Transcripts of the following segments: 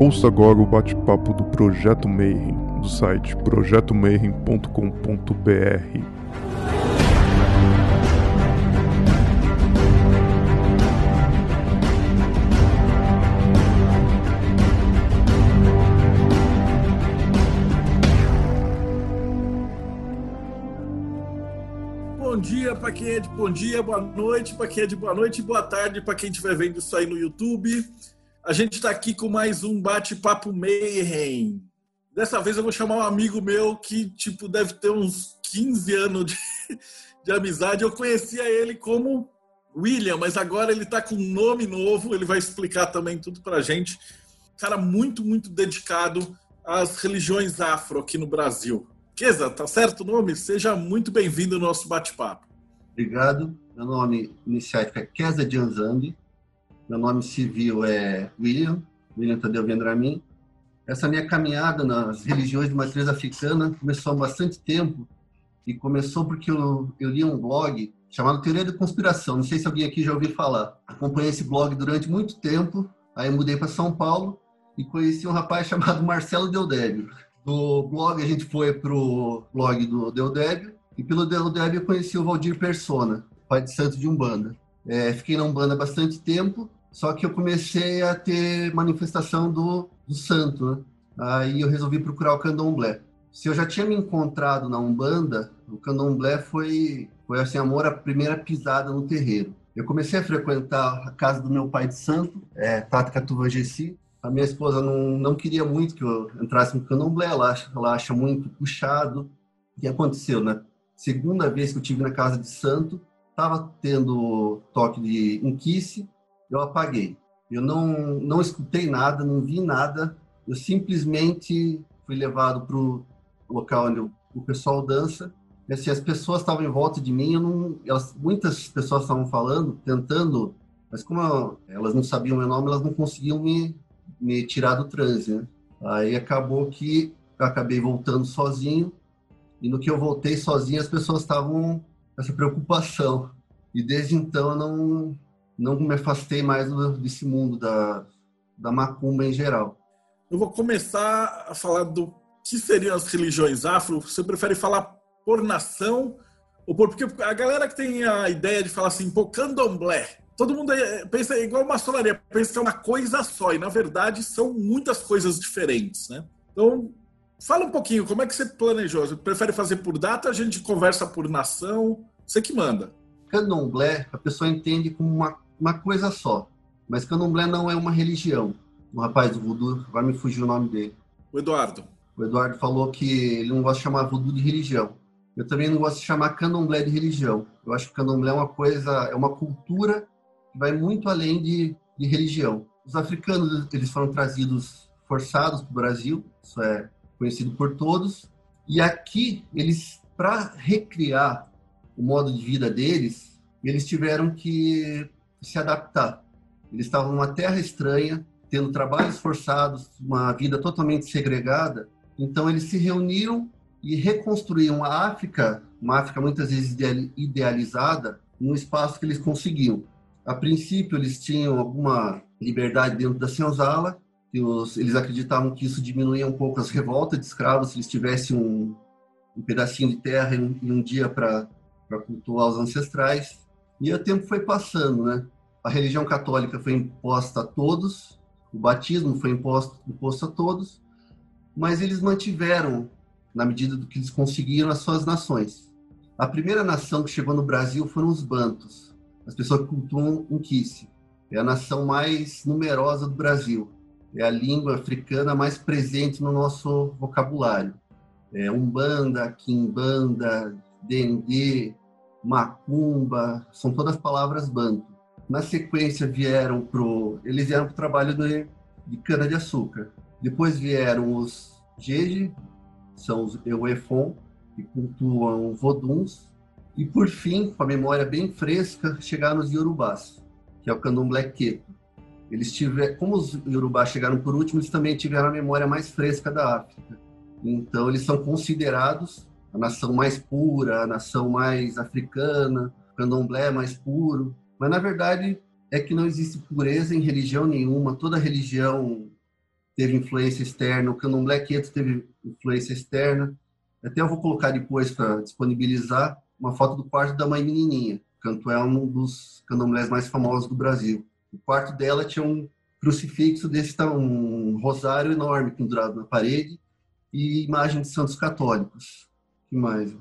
Ouça agora o bate-papo do Projeto Mayhem, do site projetomayhem.com.br. Bom dia para quem é de bom dia, boa noite para quem é de boa noite boa tarde para quem estiver vendo isso aí no YouTube. A gente está aqui com mais um bate-papo Mayhem. Dessa vez eu vou chamar um amigo meu que tipo deve ter uns 15 anos de, de amizade. Eu conhecia ele como William, mas agora ele está com um nome novo. Ele vai explicar também tudo para a gente. Cara muito, muito dedicado às religiões afro aqui no Brasil. Kesa, tá certo o nome? Seja muito bem-vindo ao nosso bate-papo. Obrigado. Meu nome iniciático é Kesa Janzambi. Meu nome civil é William, William Tadeu Vendramin. Essa minha caminhada nas religiões de matriz africana começou há bastante tempo e começou porque eu, eu li um blog chamado Teoria da Conspiração. Não sei se alguém aqui já ouviu falar. Acompanhei esse blog durante muito tempo, aí mudei para São Paulo e conheci um rapaz chamado Marcelo Deodébio do blog a gente foi pro blog do Deodébio e pelo Deodébio eu conheci o Valdir Persona, pai de santo de Umbanda. É, fiquei na Umbanda bastante tempo, só que eu comecei a ter manifestação do, do santo, né? Aí eu resolvi procurar o candomblé. Se eu já tinha me encontrado na Umbanda, o candomblé foi, foi assim, amor à primeira pisada no terreiro. Eu comecei a frequentar a casa do meu pai de santo, é, Tata Catuva Gessi, a minha esposa não, não queria muito que eu entrasse no candomblé, ela acha, ela acha muito puxado. O que aconteceu, né? Segunda vez que eu tive na casa de santo, estava tendo toque de inquice, eu apaguei. Eu não, não escutei nada, não vi nada, eu simplesmente fui levado para o local onde o pessoal dança. E, assim, as pessoas estavam em volta de mim, não, elas, muitas pessoas estavam falando, tentando, mas como eu, elas não sabiam meu nome, elas não conseguiam me, me tirar do transe, né? Aí acabou que eu acabei voltando sozinho e no que eu voltei sozinho as pessoas estavam com essa preocupação e desde então eu não não me afastei mais desse mundo da da macumba em geral. Eu vou começar a falar do que seriam as religiões afro. Você prefere falar por nação ou por porque a galera que tem a ideia de falar assim, pô, candomblé, todo mundo é, pensa igual maçonaria, pensa que é uma coisa só, e na verdade são muitas coisas diferentes, né? Então, fala um pouquinho, como é que você planejou? Você prefere fazer por data, a gente conversa por nação? Você que manda. Candomblé, a pessoa entende como uma, uma coisa só, mas candomblé não é uma religião. O rapaz do voodoo, vai me fugir o nome dele. O Eduardo. O Eduardo falou que ele não gosta de chamar voodoo de religião. Eu também não gosto de chamar candomblé de religião. Eu acho que candomblé é uma coisa, é uma cultura que vai muito além de, de religião. Os africanos eles foram trazidos forçados para o Brasil, isso é conhecido por todos, e aqui eles, para recriar o modo de vida deles, eles tiveram que se adaptar. Eles estavam numa terra estranha, tendo trabalhos forçados, uma vida totalmente segregada, então eles se reuniram e reconstruíram a África, uma África muitas vezes idealizada, num espaço que eles conseguiam. A princípio, eles tinham alguma liberdade dentro da senzala, os, eles acreditavam que isso diminuía um pouco as revoltas de escravos, se eles tivessem um, um pedacinho de terra e um, e um dia para cultuar os ancestrais. E o tempo foi passando, né? A religião católica foi imposta a todos, o batismo foi imposto, imposto a todos, mas eles mantiveram, na medida do que eles conseguiram, as suas nações. A primeira nação que chegou no Brasil foram os Bantos as pessoas que cultuam Kiss. É a nação mais numerosa do Brasil. É a língua africana mais presente no nosso vocabulário. É Umbanda, Kimbanda, Dendê, Macumba, são todas palavras banto. Na sequência vieram pro, eles vieram para o trabalho de, de cana de açúcar. Depois vieram os Jeje, são os Euefon, que cultuam voduns, e, por fim, com a memória bem fresca, chegaram os Yorubás, que é o candomblé queto. Eles tiveram, como os Yorubás chegaram por último, eles também tiveram a memória mais fresca da África. Então, eles são considerados a nação mais pura, a nação mais africana, o candomblé mais puro. Mas, na verdade, é que não existe pureza em religião nenhuma. Toda religião teve influência externa, o candomblé quieto teve influência externa. Até eu vou colocar depois para disponibilizar uma foto do quarto da mãe menininha. Canto é um dos candomblés mais famosos do Brasil. O quarto dela tinha um crucifixo desse um rosário enorme pendurado na parede e imagem de santos católicos. Que mais?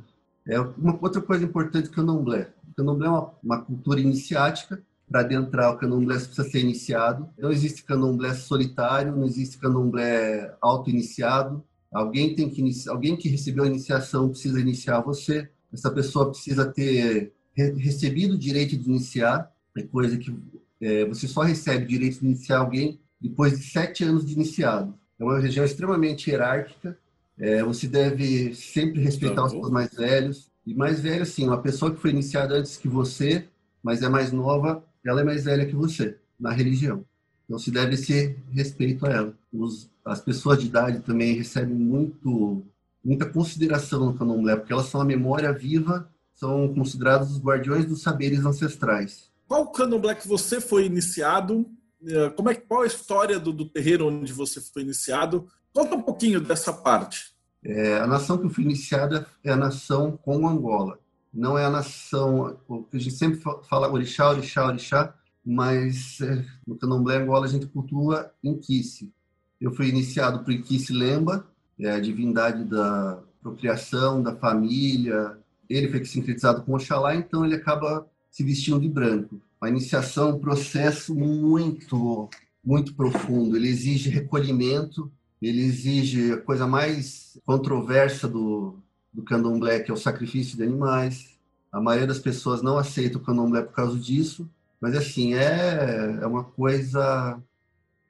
É uma outra coisa importante do candomblé. O candomblé é uma, uma cultura iniciática. Para adentrar o candomblé precisa ser iniciado. Não existe candomblé solitário, não existe candomblé auto-iniciado. Alguém tem que alguém que recebeu a iniciação precisa iniciar você. Essa pessoa precisa ter recebido o direito de iniciar, é coisa que é, você só recebe o direito de iniciar alguém depois de sete anos de iniciado. É uma região extremamente hierárquica. É, você deve sempre respeitar os seus mais velhos. E mais velho, sim, uma pessoa que foi iniciada antes que você, mas é mais nova, ela é mais velha que você na religião. Então se deve ser respeito a ela. Os, as pessoas de idade também recebem muito muita consideração no candomblé, porque elas são a memória viva, são considerados os guardiões dos saberes ancestrais. Qual candomblé que você foi iniciado? É, como é, qual a história do, do terreiro onde você foi iniciado? Conta um pouquinho dessa parte. É, a nação que eu fui iniciada é a nação Congo Angola. Não é a nação, a gente sempre fala orixá, orixá, orixá, mas é, no candomblé Angola a gente cultua Inquice. Eu fui iniciado por Inquice Lemba, é a divindade da procriação, da família. Ele foi sincretizado com Oxalá, então ele acaba se vestindo de branco. A iniciação é um processo muito, muito profundo. Ele exige recolhimento, ele exige a coisa mais controversa do, do candomblé, que é o sacrifício de animais. A maioria das pessoas não aceita o candomblé por causa disso, mas assim, é, é uma coisa.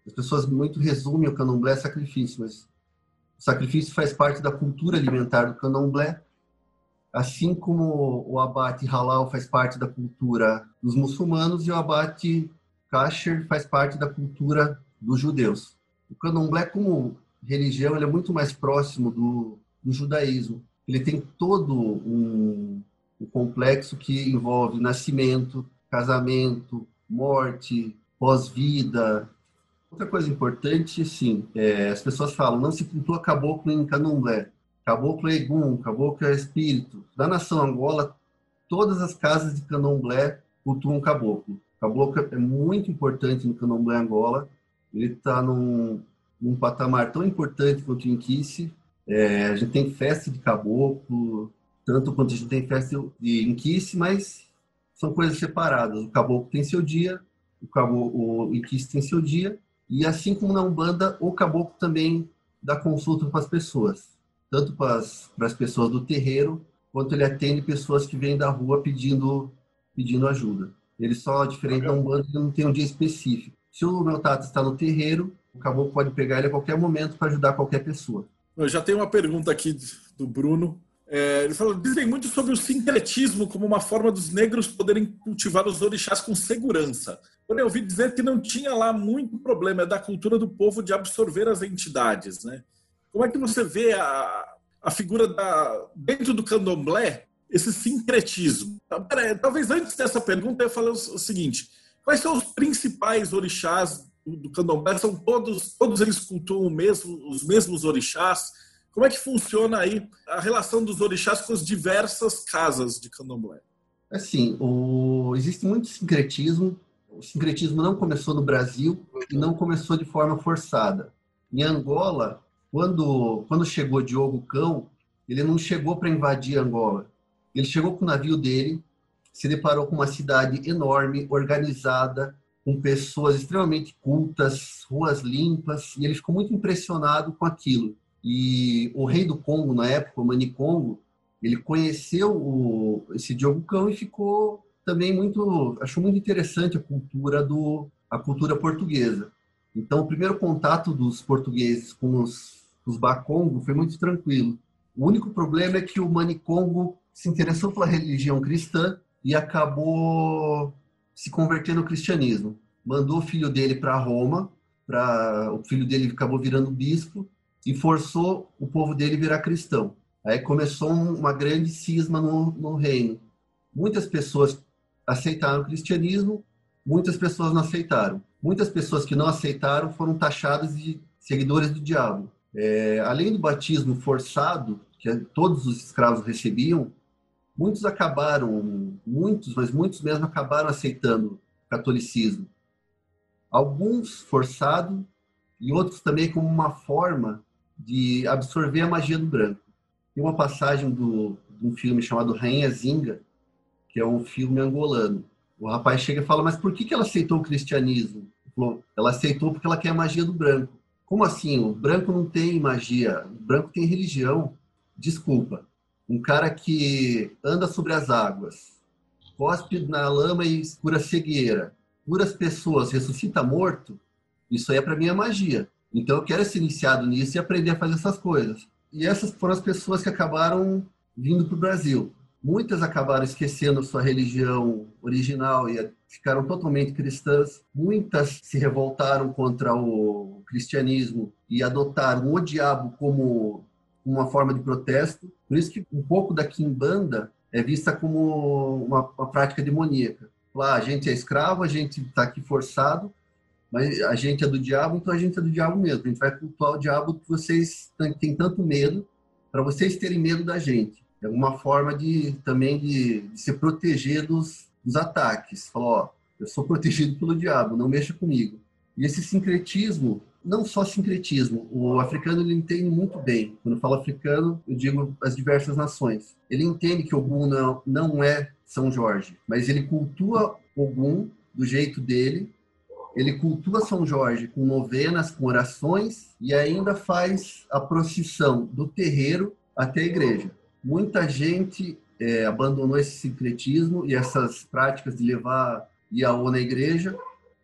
As pessoas muito resumem o candomblé a sacrifício, mas o sacrifício faz parte da cultura alimentar do candomblé, assim como o abate halal faz parte da cultura dos muçulmanos e o abate kasher faz parte da cultura dos judeus. O candomblé, como religião, ele é muito mais próximo do, do judaísmo. Ele tem todo um, um complexo que envolve nascimento, casamento, morte, pós-vida, Outra coisa importante, sim, é, as pessoas falam, não se cultua caboclo em candomblé. Caboclo é egum, caboclo é espírito. Da nação Angola, todas as casas de candomblé cultuam caboclo. Caboclo é muito importante no candomblé Angola. Ele está num, num, patamar tão importante quanto o Inquice. É, a gente tem festa de caboclo, tanto quanto a gente tem festa de Inquice, mas são coisas separadas. O caboclo tem seu dia, o, caboclo, o Inquice tem seu dia, e assim como na Umbanda, o caboclo também dá consulta para as pessoas, tanto para as, para as pessoas do terreiro, quanto ele atende pessoas que vêm da rua pedindo, pedindo ajuda. Ele só, diferente da Umbanda, ele não tem um dia específico. Se o meu tato está no terreiro, o caboclo pode pegar ele a qualquer momento para ajudar qualquer pessoa. Eu já tenho uma pergunta aqui do Bruno. É, ele falou, dizem muito sobre o sincretismo como uma forma dos negros poderem cultivar os orixás com segurança. Porém, eu ouvi dizer que não tinha lá muito problema é da cultura do povo de absorver as entidades. Né? Como é que você vê a, a figura da, dentro do candomblé, esse sincretismo? Talvez antes dessa pergunta eu falei o seguinte, quais são os principais orixás do, do candomblé? São todos, todos eles cultuam mesmo, os mesmos orixás? Como é que funciona aí a relação dos orixás com as diversas casas de candomblé? Assim, o... existe muito sincretismo. O sincretismo não começou no Brasil e não começou de forma forçada. Em Angola, quando, quando chegou Diogo Cão, ele não chegou para invadir Angola. Ele chegou com o navio dele, se deparou com uma cidade enorme, organizada, com pessoas extremamente cultas, ruas limpas, e ele ficou muito impressionado com aquilo. E o rei do Congo, na época, o Mani Congo, ele conheceu o, esse Diogo Cão e ficou também muito, achou muito interessante a cultura do a cultura portuguesa. Então, o primeiro contato dos portugueses com os, os Bakongo foi muito tranquilo. O único problema é que o Mani Congo se interessou pela religião cristã e acabou se convertendo ao cristianismo. Mandou o filho dele para Roma, para o filho dele acabou virando bispo e forçou o povo dele virar cristão. Aí começou uma grande cisma no, no reino. Muitas pessoas aceitaram o cristianismo, muitas pessoas não aceitaram. Muitas pessoas que não aceitaram foram taxadas de seguidores do diabo. É, além do batismo forçado, que todos os escravos recebiam, muitos acabaram, muitos, mas muitos mesmo acabaram aceitando o catolicismo. Alguns forçado e outros também como uma forma de absorver a magia do branco. Tem uma passagem do, de um filme chamado Rainha Zinga, que é um filme angolano. O rapaz chega e fala, mas por que, que ela aceitou o cristianismo? Ela aceitou porque ela quer a magia do branco. Como assim? O branco não tem magia, o branco tem religião. Desculpa. Um cara que anda sobre as águas, cospe na lama e cura cegueira, cura as pessoas, ressuscita morto, isso aí é para mim é magia. Então eu quero ser iniciado nisso e aprender a fazer essas coisas. E essas foram as pessoas que acabaram vindo para o Brasil. Muitas acabaram esquecendo sua religião original e ficaram totalmente cristãs. Muitas se revoltaram contra o cristianismo e adotaram o diabo como uma forma de protesto. Por isso que um pouco da quimbanda é vista como uma, uma prática demoníaca. Lá, a gente é escravo, a gente está aqui forçado, mas a gente é do diabo, então a gente é do diabo mesmo. A gente vai cultuar o diabo que vocês têm tanto medo, para vocês terem medo da gente. É uma forma de também de, de se proteger dos, dos ataques. Falar, ó, eu sou protegido pelo diabo, não mexa comigo. E esse sincretismo, não só sincretismo, o africano ele entende muito bem. Quando falo africano, eu digo as diversas nações. Ele entende que Ogum não, não é São Jorge, mas ele cultua Ogum do jeito dele ele cultua São Jorge com novenas, com orações e ainda faz a procissão do terreiro até a igreja. Muita gente é, abandonou esse sincretismo e essas práticas de levar Iaô na igreja.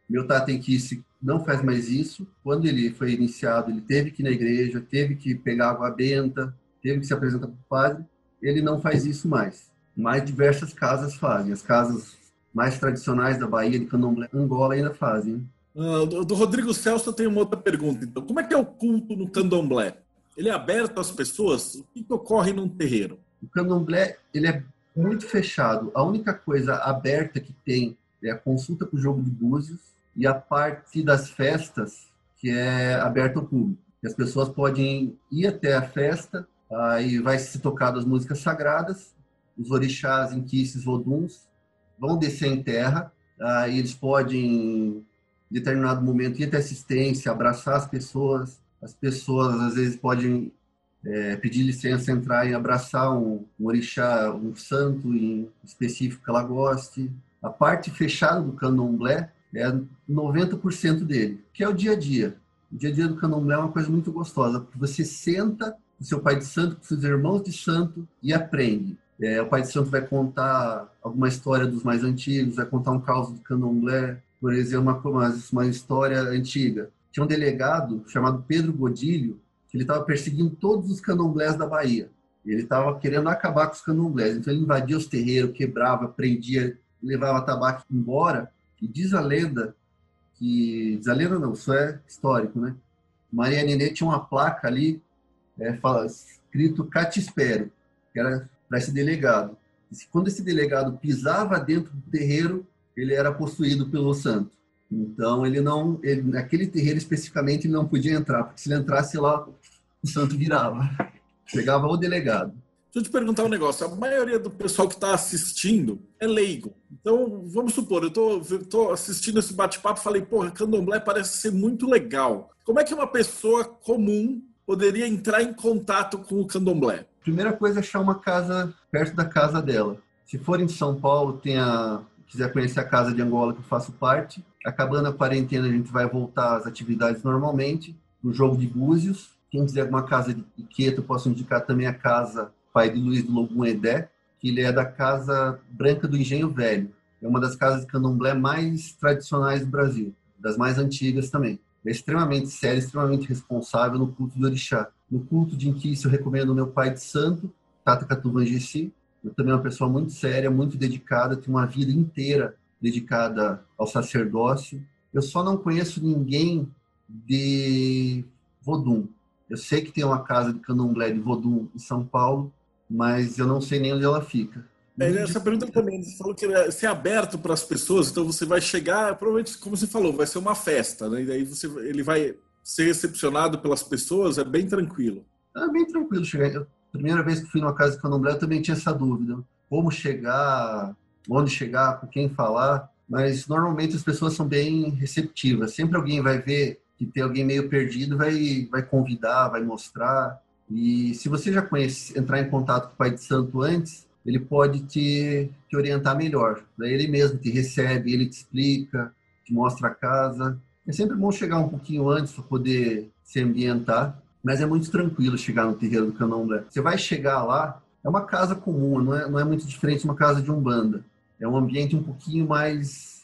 Meu Tatenquice não faz mais isso. Quando ele foi iniciado, ele teve que ir na igreja, teve que pegar água benta, teve que se apresentar para o padre. Ele não faz isso mais. Mas diversas casas fazem. As casas mais tradicionais da Bahia, de Candomblé, Angola ainda fazem. Uh, do, Rodrigo Celso tem uma outra pergunta. Então, como é que é o culto no Candomblé? Ele é aberto às pessoas? O que, que ocorre num terreiro? O Candomblé ele é muito fechado. A única coisa aberta que tem é a consulta com o jogo de búzios e a parte das festas que é aberta ao público. As pessoas podem ir até a festa, aí vai se tocar as músicas sagradas, os orixás, inquices, voduns, vão descer em terra, aí eles podem, em determinado momento, ir até assistência, abraçar as pessoas. As pessoas, às vezes, podem é, pedir licença, entrar e abraçar um, um orixá, um santo em específico que ela goste. A parte fechada do candomblé é 90% dele, que é o dia a dia. O dia a dia do candomblé é uma coisa muito gostosa, porque você senta com seu pai de santo, com seus irmãos de santo e aprende. É, o Pai de Santo vai contar alguma história dos mais antigos, vai contar um caos do candomblé, por exemplo, uma, uma história antiga. Tinha um delegado chamado Pedro Godilho, que ele estava perseguindo todos os candomblés da Bahia. Ele estava querendo acabar com os candomblés. Então ele invadia os terreiros, quebrava, prendia, levava tabaco embora. E diz a lenda que... Diz a lenda não, isso é histórico, né? Maria Nenê tinha uma placa ali, é, fala, escrito Catispero, que era para esse delegado. E quando esse delegado pisava dentro do terreiro, ele era possuído pelo santo. Então ele não, ele, naquele terreiro especificamente ele não podia entrar, porque se ele entrasse lá, o santo virava. Chegava o delegado. Deixa eu te perguntar um negócio. A maioria do pessoal que está assistindo é leigo. Então, vamos supor, eu estou assistindo esse bate-papo e falei, porra, candomblé parece ser muito legal. Como é que uma pessoa comum poderia entrar em contato com o candomblé? Primeira coisa é achar uma casa perto da casa dela. Se for em São Paulo, tem a, quiser conhecer a casa de Angola que eu faço parte. Acabando a quarentena, a gente vai voltar às atividades normalmente. No jogo de Búzios. Quem quiser alguma casa de Iqueto, posso indicar também a casa Pai de Luiz do Logum Edé, que ele é da Casa Branca do Engenho Velho. É uma das casas de candomblé mais tradicionais do Brasil, das mais antigas também é extremamente sério, extremamente responsável no culto do orixá. No culto de Inquice, eu recomendo meu pai de santo, Tata Catuvangessi. Também é uma pessoa muito séria, muito dedicada, tem uma vida inteira dedicada ao sacerdócio. Eu só não conheço ninguém de Vodum. Eu sei que tem uma casa de candomblé de Vodum em São Paulo, mas eu não sei nem onde ela fica. É, essa pergunta também, você falou que é ser aberto para as pessoas, então você vai chegar, provavelmente, como você falou, vai ser uma festa, né? E daí você, ele vai ser recepcionado pelas pessoas é bem tranquilo. É bem tranquilo chegar. Eu, primeira vez que fui numa casa de candomblé, eu também tinha essa dúvida. Como chegar, onde chegar, com quem falar. Mas normalmente as pessoas são bem receptivas. Sempre alguém vai ver que tem alguém meio perdido, vai, vai convidar, vai mostrar. E se você já conhece, entrar em contato com o Pai de Santo antes, ele pode te, te orientar melhor. Daí ele mesmo te recebe, ele te explica, te mostra a casa. É sempre bom chegar um pouquinho antes para poder se ambientar, mas é muito tranquilo chegar no terreiro do Candomblé. Você vai chegar lá, é uma casa comum, não é, não é muito diferente de uma casa de umbanda. É um ambiente um pouquinho mais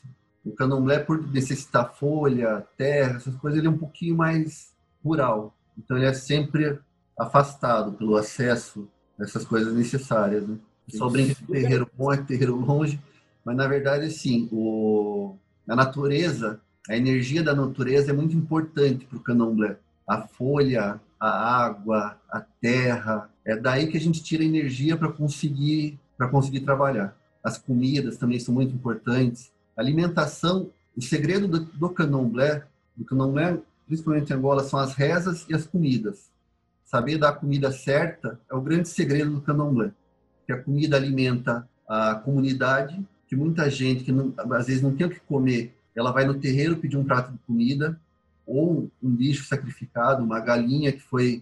o candomblé, por necessitar folha, terra, essas coisas, ele é um pouquinho mais rural. Então, ele é sempre afastado pelo acesso a essas coisas necessárias. Né? Só brinca que terreiro bom é terreiro longe, mas, na verdade, assim, o, a natureza, a energia da natureza é muito importante para o candomblé. A folha, a água, a terra, é daí que a gente tira energia para conseguir para conseguir trabalhar. As comidas também são muito importantes alimentação, o segredo do, do candomblé, do candomblé, principalmente em Angola, são as rezas e as comidas. Saber dar a comida certa é o grande segredo do candomblé. Que a comida alimenta a comunidade, que muita gente que não, às vezes não tem o que comer, ela vai no terreiro pedir um prato de comida, ou um bicho sacrificado, uma galinha que foi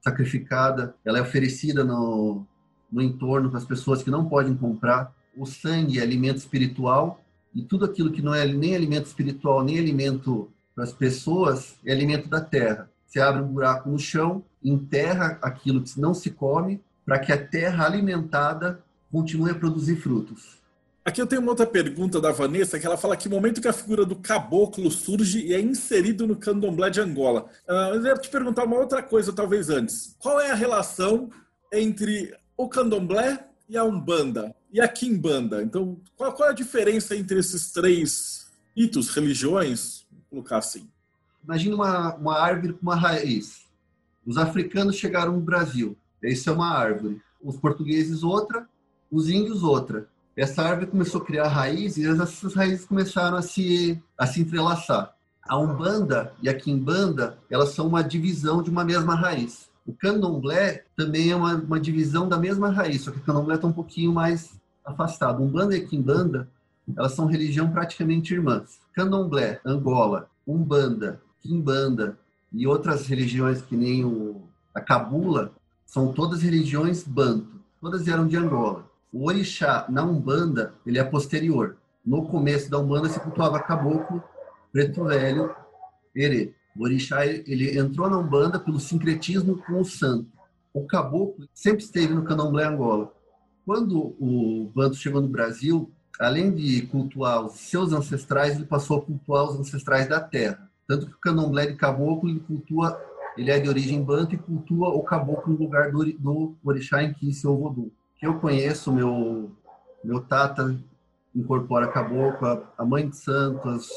sacrificada, ela é oferecida no, no entorno para as pessoas que não podem comprar. O sangue é alimento espiritual e tudo aquilo que não é nem alimento espiritual, nem alimento para as pessoas, é alimento da terra. Você abre um buraco no chão, enterra aquilo que não se come, para que a terra alimentada continue a produzir frutos. Aqui eu tenho uma outra pergunta da Vanessa, que ela fala que momento que a figura do caboclo surge e é inserido no candomblé de Angola. Uh, eu ia te perguntar uma outra coisa, talvez antes. Qual é a relação entre o candomblé e a Umbanda e a Kimbanda. Então, qual, qual é a diferença entre esses três ritos, religiões? Vou colocar assim. Imagina uma, uma árvore com uma raiz. Os africanos chegaram no Brasil. Isso é uma árvore. Os portugueses outra, os índios outra. Essa árvore começou a criar raízes e essas raízes começaram a se, a se entrelaçar. A Umbanda e a Kimbanda, elas são uma divisão de uma mesma raiz. O candomblé também é uma, uma divisão da mesma raiz, só que o candomblé está um pouquinho mais afastado. Umbanda e Quimbanda, elas são religião praticamente irmãs. Candomblé, Angola, Umbanda, Quimbanda e outras religiões que nem o, a Cabula, são todas religiões banto. Todas eram de Angola. O orixá na Umbanda, ele é posterior. No começo da Umbanda se cultuava caboclo, preto velho, erê. O orixá ele entrou na Umbanda pelo sincretismo com o santo. O caboclo sempre esteve no candomblé Angola. Quando o Banto chegou no Brasil, além de cultuar os seus ancestrais, ele passou a cultuar os ancestrais da terra. Tanto que o candomblé de caboclo ele cultua, ele é de origem banto e cultua o caboclo no lugar do, do orixá em que se o vodu. Que eu conheço, meu meu tata incorpora caboclo, a mãe de santos,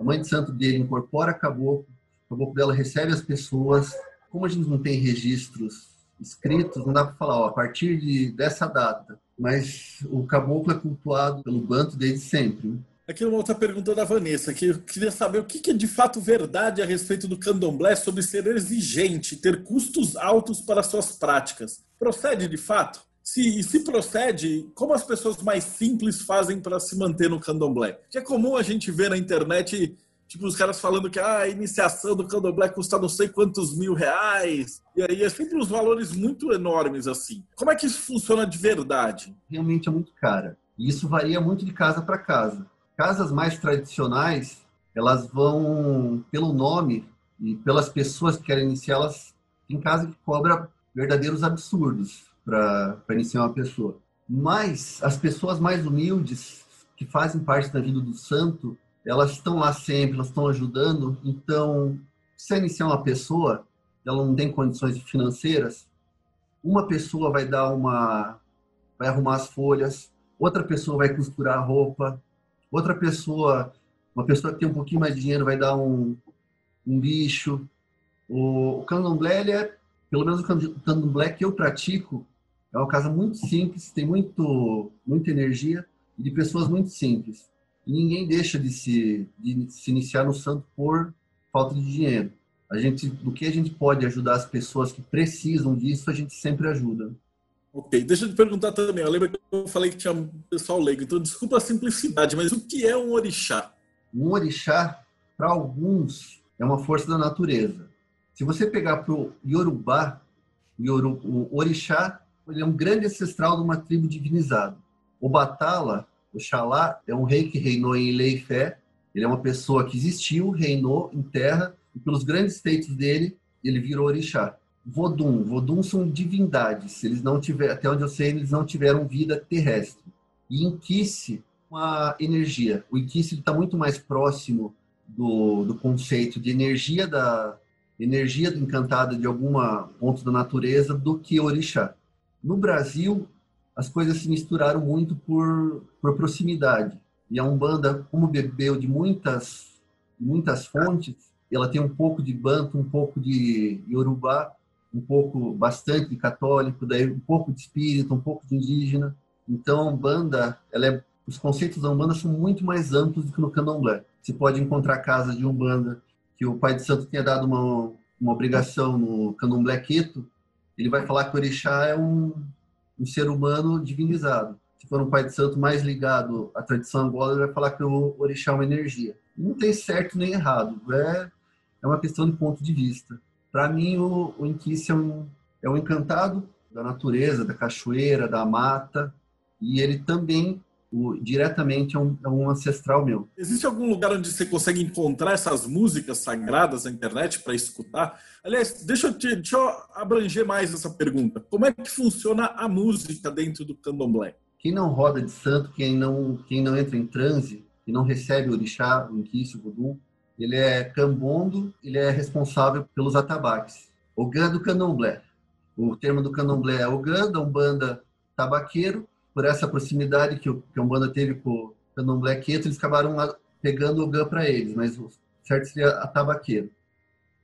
a mãe de santo dele incorpora caboclo, o caboclo dela recebe as pessoas. Como a gente não tem registros escritos, não dá para falar, ó, a partir de, dessa data. Mas o caboclo é cultuado pelo banto desde sempre. Aqui uma outra pergunta da Vanessa, que eu queria saber o que é de fato verdade a respeito do candomblé sobre ser exigente, ter custos altos para suas práticas. Procede de fato? Se, se procede, como as pessoas mais simples fazem para se manter no candomblé? Que é comum a gente ver na internet Tipo, os caras falando que ah, a iniciação do candomblé custa não sei quantos mil reais. E aí é sempre uns valores muito enormes assim. Como é que isso funciona de verdade? Realmente é muito cara. E isso varia muito de casa para casa. Casas mais tradicionais, elas vão, pelo nome e pelas pessoas que querem iniciar, elas tem casa que cobra verdadeiros absurdos para iniciar uma pessoa. Mas as pessoas mais humildes, que fazem parte da vida do santo, elas estão lá sempre, elas estão ajudando. Então, se iniciar uma pessoa, ela não tem condições financeiras, uma pessoa vai dar uma, vai arrumar as folhas, outra pessoa vai costurar a roupa, outra pessoa, uma pessoa que tem um pouquinho mais de dinheiro vai dar um, um bicho. O, o candomblé, ele é, pelo menos o candomblé que eu pratico, é uma casa muito simples, tem muito, muita energia e de pessoas muito simples. E ninguém deixa de se, de se iniciar no santo por falta de dinheiro. A gente, do que a gente pode ajudar as pessoas que precisam disso, a gente sempre ajuda. Ok, deixa eu te perguntar também. Eu lembro que eu falei que tinha um pessoal leigo, então desculpa a simplicidade, mas o que é um orixá? Um orixá, para alguns, é uma força da natureza. Se você pegar para o Yorubá, o orixá ele é um grande ancestral de uma tribo divinizada. O Batala, o Xalá, é um rei que reinou em Leifé. Ele é uma pessoa que existiu, reinou em terra, e pelos grandes feitos dele, ele virou orixá. Vodum, Vodum são divindades. Eles não tiveram, até onde eu sei, eles não tiveram vida terrestre. E Inquice, uma energia. O Inquice está muito mais próximo do, do conceito de energia da energia encantada de alguma ponto da natureza do que orixá. No Brasil, as coisas se misturaram muito por, por proximidade. E a Umbanda, como bebeu de muitas, muitas fontes, ela tem um pouco de Banto, um pouco de Yorubá, um pouco, bastante católico, daí um pouco de espírito, um pouco de indígena. Então, Umbanda, ela é, os conceitos da Umbanda são muito mais amplos do que no Candomblé. Você pode encontrar casas de Umbanda que o Pai de Santo tinha dado uma, uma obrigação no Candomblé Queto, ele vai falar que o orixá é um, um ser humano divinizado. Se for um pai de santo mais ligado à tradição angola, ele vai falar que o orixá é uma energia. Não tem certo nem errado, é, é uma questão de ponto de vista. Para mim, o, o Inquice é um, é um encantado da natureza, da cachoeira, da mata, e ele também o, diretamente é um, é um, ancestral meu. Existe algum lugar onde você consegue encontrar essas músicas sagradas na internet para escutar? Aliás, deixa eu, te, deixa eu abranger mais essa pergunta. Como é que funciona a música dentro do candomblé? Quem não roda de santo, quem não, quem não entra em transe, que não recebe o orixá, o inquício, o voodoo, ele é cambondo, ele é responsável pelos atabaques. Ogã do candomblé. O termo do candomblé é Ogã, da Umbanda tabaqueiro, por essa proximidade que o, que a Umbanda teve com o Candomblé Queto, eles acabaram pegando o GAN para eles, mas o certo seria a tabaqueiro.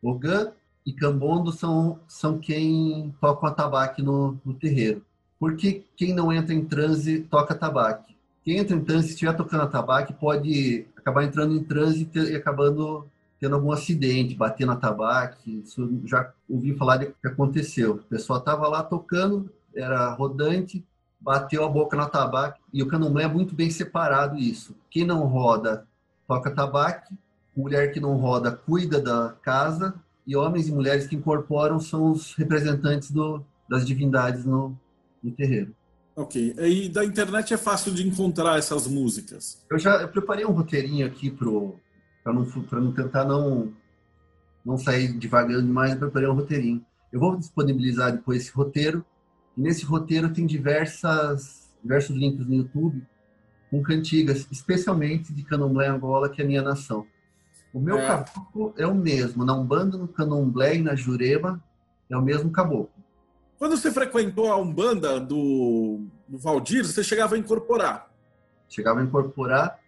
O GAN e Cambondo são, são quem toca o atabaque no, no terreiro. Porque quem não entra em transe toca tabaque. Quem entra em transe, se estiver tocando atabaque, pode acabar entrando em transe e, acabando tendo algum acidente, batendo na tabaque. Isso já ouvi falar de que aconteceu. A pessoa estava lá tocando, era rodante, bateu a boca no tabaco. E o candomblé é muito bem separado isso. Quem não roda, toca tabaco. Mulher que não roda, cuida da casa. E homens e mulheres que incorporam são os representantes do, das divindades no, no terreiro. Ok. E da internet é fácil de encontrar essas músicas? Eu já eu preparei um roteirinho aqui para não, não tentar não, não sair devagando demais, eu preparei um roteirinho. Eu vou disponibilizar depois esse roteiro e nesse roteiro tem diversas, diversos links no YouTube com cantigas, especialmente de Candomblé Angola, que é a minha nação. O meu é. caboclo é o mesmo, na Umbanda, no Candomblé e na Jurema, é o mesmo caboclo. Quando você frequentou a Umbanda do, do Valdir, você chegava a incorporar? Chegava a incorporar,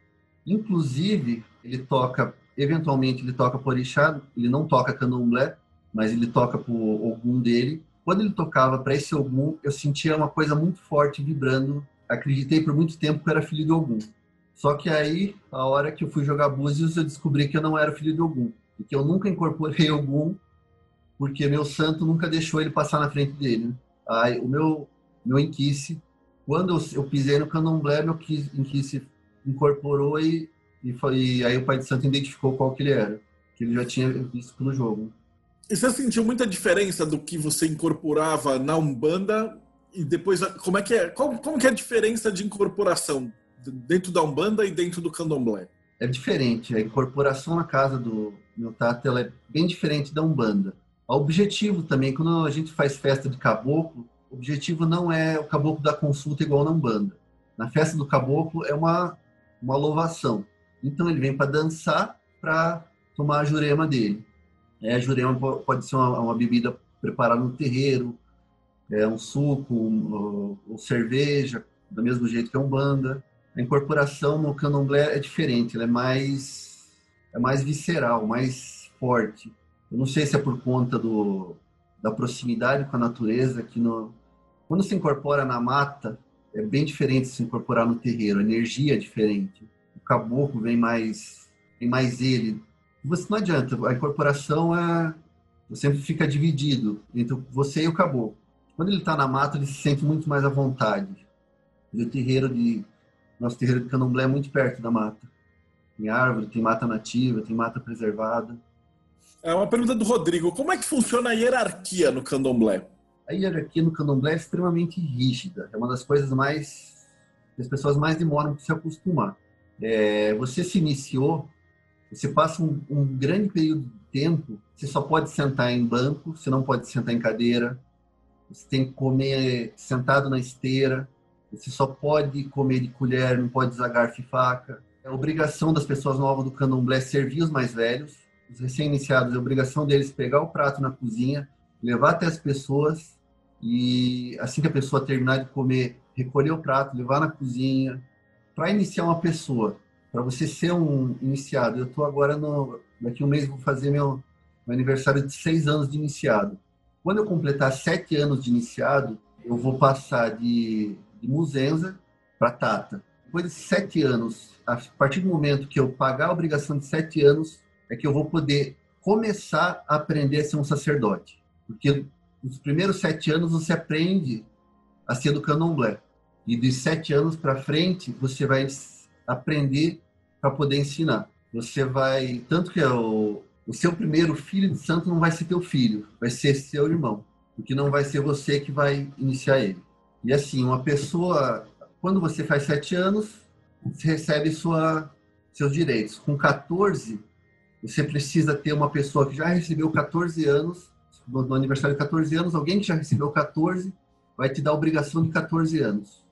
inclusive ele toca, eventualmente ele toca por Orixá, ele não toca Candomblé, mas ele toca por algum dele, quando ele tocava para esse Ogum, eu sentia uma coisa muito forte vibrando. Acreditei por muito tempo que eu era filho de Ogum. Só que aí, a hora que eu fui jogar búzios, eu descobri que eu não era filho de Ogum. E que eu nunca incorporei Ogum, porque meu santo nunca deixou ele passar na frente dele. Aí, o meu, meu Inquice, quando eu, eu pisei no candomblé, meu Inquice incorporou e, e, foi, e aí o pai de santo identificou qual que ele era. Que ele já tinha visto pelo jogo. E você sentiu muita diferença do que você incorporava na Umbanda e depois como é que é? Como, como que é a diferença de incorporação dentro da Umbanda e dentro do Candomblé? É diferente. A incorporação na casa do meu tato ela é bem diferente da Umbanda. Objetivo também, quando a gente faz festa de caboclo, o objetivo não é o caboclo dar consulta igual na Umbanda. Na festa do caboclo é uma, uma louvação. Então ele vem para dançar, para tomar a jurema dele. É, a jurema pode ser uma, uma, bebida preparada no terreiro, é, um suco, um, um, cerveja, do mesmo jeito que a umbanda. A incorporação no candomblé é diferente, ela é mais, é mais visceral, mais forte. Eu não sei se é por conta do, da proximidade com a natureza, que no, quando se incorpora na mata, é bem diferente se incorporar no terreiro, a energia é diferente. O caboclo vem mais, vem mais ele, você não adianta. A incorporação é, sempre fica dividido entre você e o caboclo. Quando ele está na mata, ele se sente muito mais à vontade. E o terreiro de nosso terreiro de Candomblé é muito perto da mata. Tem árvore, tem mata nativa, tem mata preservada. É uma pergunta do Rodrigo. Como é que funciona a hierarquia no Candomblé? A hierarquia no Candomblé é extremamente rígida. É uma das coisas mais que as pessoas mais demoram para se acostumar. É, você se iniciou, você passa um, um grande período de tempo, você só pode sentar em banco, você não pode sentar em cadeira, você tem que comer sentado na esteira, você só pode comer de colher, não pode usar garfo e faca. É obrigação das pessoas novas do candomblé servir os mais velhos. Os recém-iniciados, é obrigação deles pegar o prato na cozinha, levar até as pessoas e assim que a pessoa terminar de comer, recolher o prato, levar na cozinha. Para iniciar uma pessoa, para você ser um iniciado, eu estou agora no daqui a um mês vou fazer meu, meu aniversário de seis anos de iniciado. Quando eu completar sete anos de iniciado, eu vou passar de de Muzenza para Tata. Depois de sete anos, a partir do momento que eu pagar a obrigação de sete anos, é que eu vou poder começar a aprender a ser um sacerdote. Porque nos primeiros sete anos você aprende a ser do candomblé. E dos sete anos para frente, você vai aprender para poder ensinar. Você vai. Tanto que é o, o seu primeiro filho de santo não vai ser teu filho, vai ser seu irmão. Porque não vai ser você que vai iniciar ele. E assim, uma pessoa, quando você faz sete anos, você recebe sua, seus direitos. Com 14, você precisa ter uma pessoa que já recebeu 14 anos, no aniversário de 14 anos, alguém que já recebeu 14 vai te dar a obrigação de 14 anos.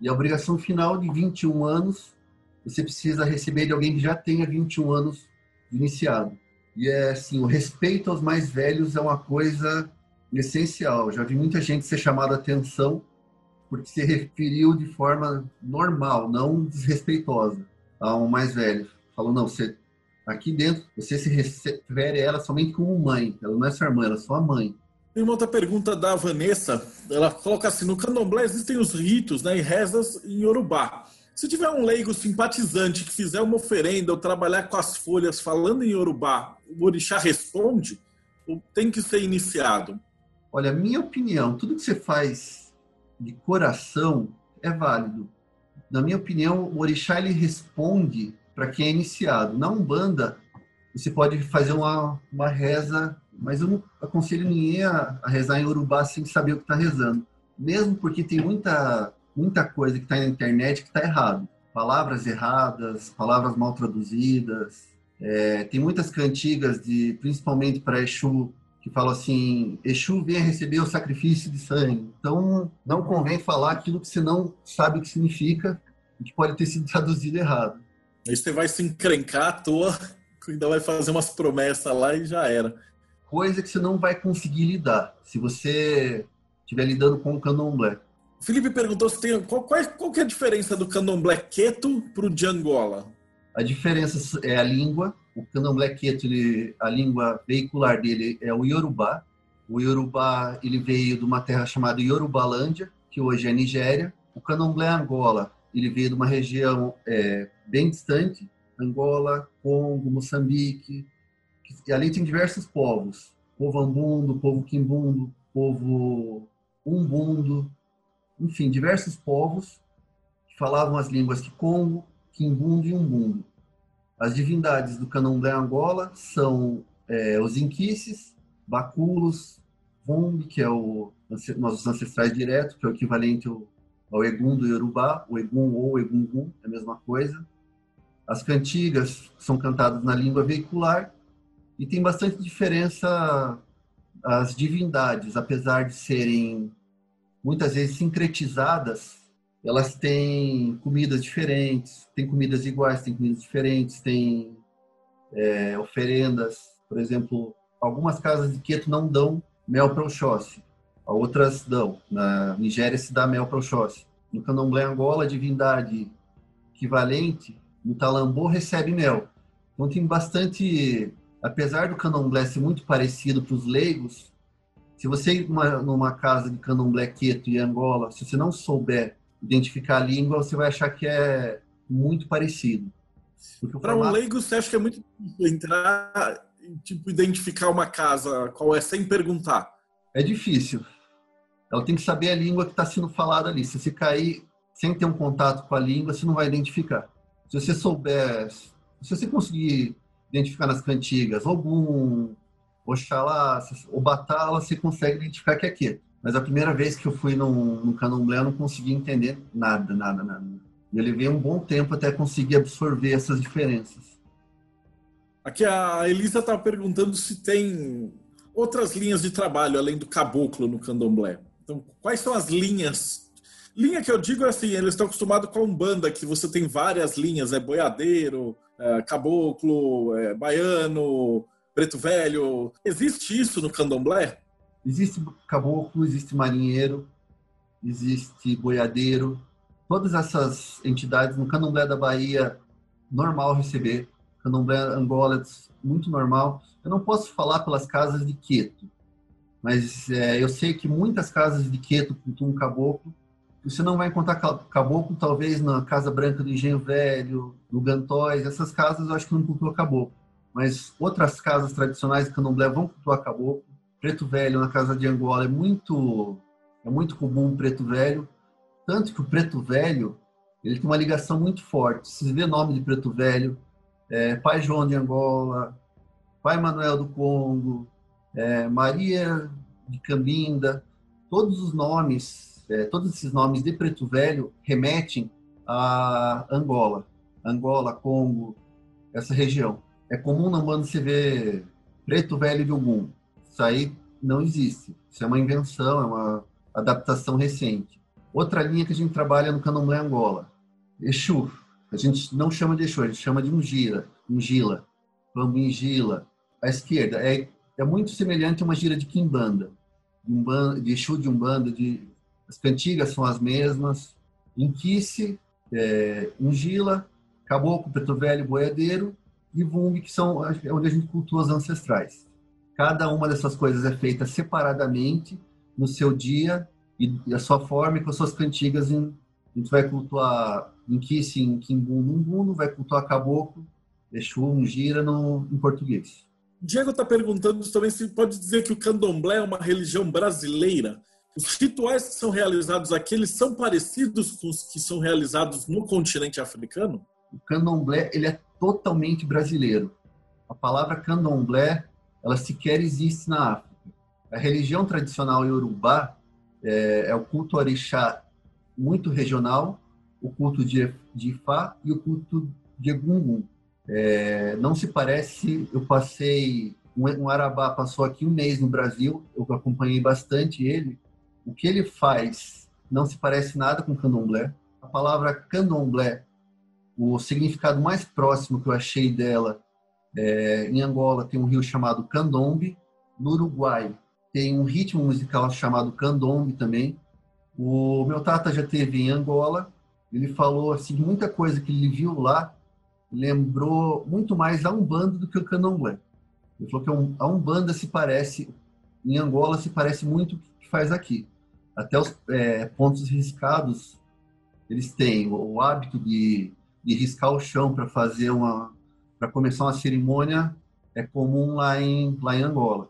E a obrigação final de 21 anos, você precisa receber de alguém que já tenha 21 anos iniciado. E é assim, o respeito aos mais velhos é uma coisa essencial. Já vi muita gente ser chamada atenção porque se referiu de forma normal, não desrespeitosa a um mais velho. Falou, não, você aqui dentro, você se refere a ela somente como mãe. Ela não é sua irmã, ela é sua mãe. Tem uma outra pergunta da Vanessa. Ela coloca assim: no candomblé existem os ritos né, e rezas em Yorubá. Se tiver um leigo simpatizante que fizer uma oferenda ou trabalhar com as folhas falando em Yorubá, o orixá responde ou tem que ser iniciado? Olha, minha opinião, tudo que você faz de coração é válido. Na minha opinião, o orixá ele responde para quem é iniciado. Na Umbanda, você pode fazer uma, uma reza, mas eu não aconselho ninguém a, a rezar em Urubá sem saber o que está rezando. Mesmo porque tem muita, muita coisa que está na internet que está errado. Palavras erradas, palavras mal traduzidas. É, tem muitas cantigas, de, principalmente para Exu, que fala assim: Exu vem receber o sacrifício de sangue. Então, não convém falar aquilo que você não sabe o que significa e que pode ter sido traduzido errado. Aí você vai se encrencar à toa, ainda vai fazer umas promessas lá e já era. Coisa que você não vai conseguir lidar se você estiver lidando com o candomblé. Felipe perguntou se tem qual, qual, qual é a diferença do candomblé queto para o de Angola. A diferença é a língua o candomblé queto, ele, a língua veicular dele é o Yorubá. O Yorubá ele veio de uma terra chamada Yorubalândia, que hoje é Nigéria. O candomblé Angola, ele veio de uma região é, bem distante, Angola, Congo, Moçambique. E ali tem diversos povos, povo ambundo, povo quimbundo, povo umbundo, enfim, diversos povos que falavam as línguas de Congo, quimbundo e umbundo. As divindades do candomblé Angola são é, os inquices, baculos, Vumbi, que é o nossos ancestrais diretos, que é o equivalente ao, ao Egum do Yorubá, o Egum ou Egungun, é a mesma coisa. As cantigas são cantadas na língua veicular e tem bastante diferença as divindades, apesar de serem muitas vezes sincretizadas elas têm comidas diferentes, tem comidas iguais, tem comidas diferentes, tem é, oferendas. Por exemplo, algumas casas de Queto não dão mel para o Oxóssi, outras dão. Na Nigéria se dá mel para o Oxóssi. No Candomblé Angola, a divindade equivalente, no Talambô, recebe mel. Então tem bastante... Apesar do candomblé ser muito parecido para os leigos, se você ir numa, numa casa de candomblé queto em Angola, se você não souber identificar a língua, você vai achar que é muito parecido. Para formato... um leigo, você acha que é muito difícil entrar tipo, identificar uma casa, qual é, sem perguntar? É difícil. Ela tem que saber a língua que está sendo falada ali. Se você cair sem ter um contato com a língua, você não vai identificar. Se você souber, se você conseguir identificar nas cantigas Ogum, Oxalá, Obatala, você consegue identificar que é aquilo. Mas a primeira vez que eu fui num candomblé, eu não consegui entender nada, nada, nada. E eu levei um bom tempo até conseguir absorver essas diferenças. Aqui a Elisa está perguntando se tem outras linhas de trabalho além do caboclo no candomblé. Então, quais são as linhas? Linha que eu digo é assim, eles estão acostumados com a Umbanda, que você tem várias linhas, é boiadeiro, é caboclo, é baiano, preto velho. Existe isso no candomblé? Existe caboclo, existe marinheiro, existe boiadeiro. Todas essas entidades no candomblé da Bahia, normal receber. Candomblé Angola, muito normal. Eu não posso falar pelas casas de Queto, mas é, eu sei que muitas casas de Queto cultuam caboclo. Você não vai encontrar caboclo, talvez, na Casa Branca do Engenho Velho, no Gantóis. Essas casas eu acho que não cultuam caboclo. Mas outras casas tradicionais de candomblé vão cultuar caboclo. Preto Velho, na Casa de Angola, é muito, é muito comum preto velho. Tanto que o preto velho ele tem uma ligação muito forte. Se vê nome de preto velho, é, Pai João de Angola, Pai Manuel do Congo, é, Maria de Cambinda, todos os nomes, é, todos esses nomes de Preto Velho remetem a Angola, Angola, Congo, essa região. É comum na banda você ver Preto Velho de Ogum. Isso aí não existe. Isso é uma invenção, é uma adaptação recente. Outra linha que a gente trabalha no candomblé Angola, Exu. A gente não chama de Exu, a gente chama de Ungila, Ungila, Pambingila, à esquerda. É, é muito semelhante a uma gira de Kimbanda, de, Umbanda, de Exu de Umbanda, de, as cantigas são as mesmas. Inquice, é, Ungila, Caboclo, Preto Velho, Boiadeiro e Vung, que são onde a gente cultua ancestrais. Cada uma dessas coisas é feita separadamente, no seu dia, e, a sua forma e com as suas cantigas. Em, a gente vai cultuar Inquice em Kimbundu, vai cultuar Caboclo, Exu, Ungira no, em português. Diego está perguntando também se pode dizer que o candomblé é uma religião brasileira. Os rituais que são realizados aqui, eles são parecidos com os que são realizados no continente africano? O candomblé, ele é totalmente brasileiro. A palavra candomblé, ela sequer existe na África. A religião tradicional iorubá é, é o culto orixá muito regional, o culto de, de Ifá e o culto de Egungun. É, não se parece, eu passei, um, um Arabá passou aqui um mês no Brasil, eu acompanhei bastante ele. O que ele faz não se parece nada com candomblé. A palavra candomblé, o significado mais próximo que eu achei dela, é, em Angola tem um rio chamado Candombe, no Uruguai tem um ritmo musical chamado candombe também. O meu tata já teve em Angola, ele falou assim muita coisa que ele viu lá lembrou muito mais a Umbanda do que o Candomblé. Ele falou que a Umbanda se parece, em Angola, se parece muito o que faz aqui. Até os é, pontos riscados, eles têm o, o hábito de, de riscar o chão para fazer uma, para começar uma cerimônia, é comum lá em, lá em Angola.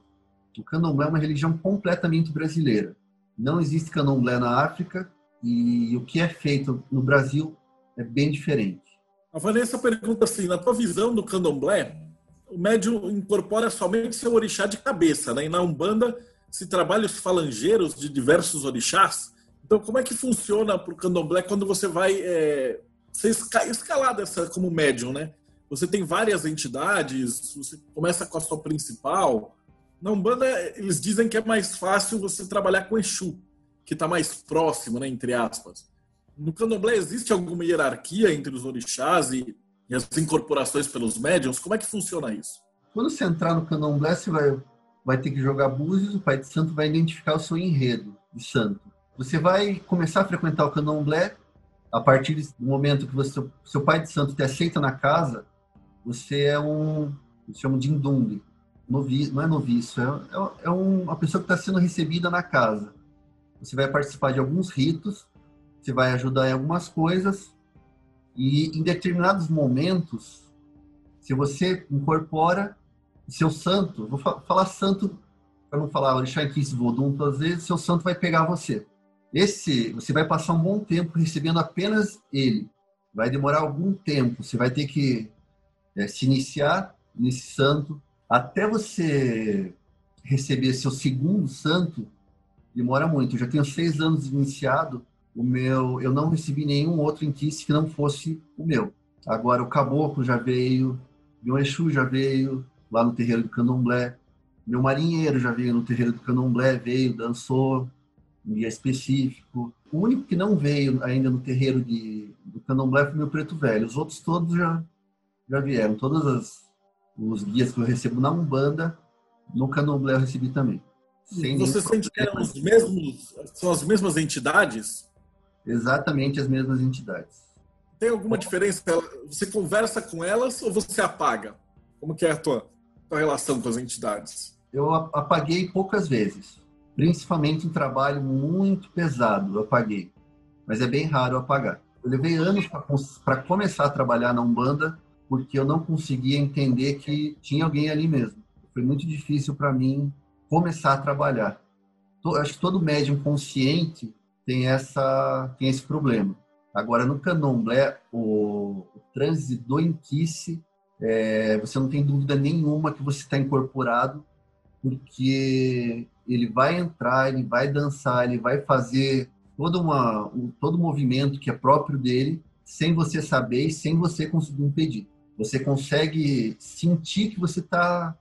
O candomblé é uma religião completamente brasileira. Não existe candomblé na África e o que é feito no Brasil é bem diferente. A Vanessa pergunta assim: na tua visão do candomblé, o médium incorpora somente seu orixá de cabeça, né? E na Umbanda se trabalha os falangeiros de diversos orixás. Então, como é que funciona para o candomblé quando você vai é, ser escalado essa, como médium, né? Você tem várias entidades, você começa com a sua principal. Na Umbanda, eles dizem que é mais fácil você trabalhar com Exu, que está mais próximo, né, entre aspas. No candomblé existe alguma hierarquia entre os orixás e, e as incorporações pelos médiums? Como é que funciona isso? Quando você entrar no candomblé, você vai, vai ter que jogar búzios, o pai de santo vai identificar o seu enredo de santo. Você vai começar a frequentar o candomblé a partir do momento que você, seu pai de santo te aceita na casa, você é um, eles chamam de indumbre, noviço, não é noviço, é, é, é uma pessoa que está sendo recebida na casa. Você vai participar de alguns ritos você vai ajudar em algumas coisas e em determinados momentos, se você incorpora, seu santo, vou falar santo para não falar orixá Inquice Vodun todas as vezes, seu santo vai pegar você. Esse, você vai passar um bom tempo recebendo apenas ele. Vai demorar algum tempo, você vai ter que é, se iniciar nesse santo até você receber seu segundo santo. Demora muito. Eu já tenho seis anos iniciado. O meu, eu não recebi nenhum outro Inquice que não fosse o meu. Agora o caboclo já veio, meu Exu já veio lá no terreiro do Candomblé. Meu marinheiro já veio no terreiro do Candomblé, veio, dançou um dia específico. O único que não veio ainda no terreiro de, do Candomblé foi meu preto velho. Os outros todos já, já vieram. Todos as, os guias que eu recebo na Umbanda, no Candomblé eu recebi também. Sem Você sente que eram os mesmos, são as mesmas entidades? Exatamente as mesmas entidades. Tem alguma diferença? Você conversa com elas ou você apaga? Como que é a tua, tua relação com as entidades? Eu apaguei poucas vezes, principalmente em trabalho muito pesado, eu apaguei. Mas é bem raro apagar. Eu levei anos para começar a trabalhar na Umbanda, porque eu não conseguia entender que tinha alguém ali mesmo. Foi muito difícil para mim começar a trabalhar. Acho que todo médium consciente tem essa tem esse problema. Agora, no candomblé, o, o transe do inquice, é, você não tem dúvida nenhuma que você está incorporado, porque ele vai entrar, ele vai dançar, ele vai fazer todo, uma, um, todo movimento que é próprio dele, sem você saber e sem você conseguir impedir. Você consegue sentir que você está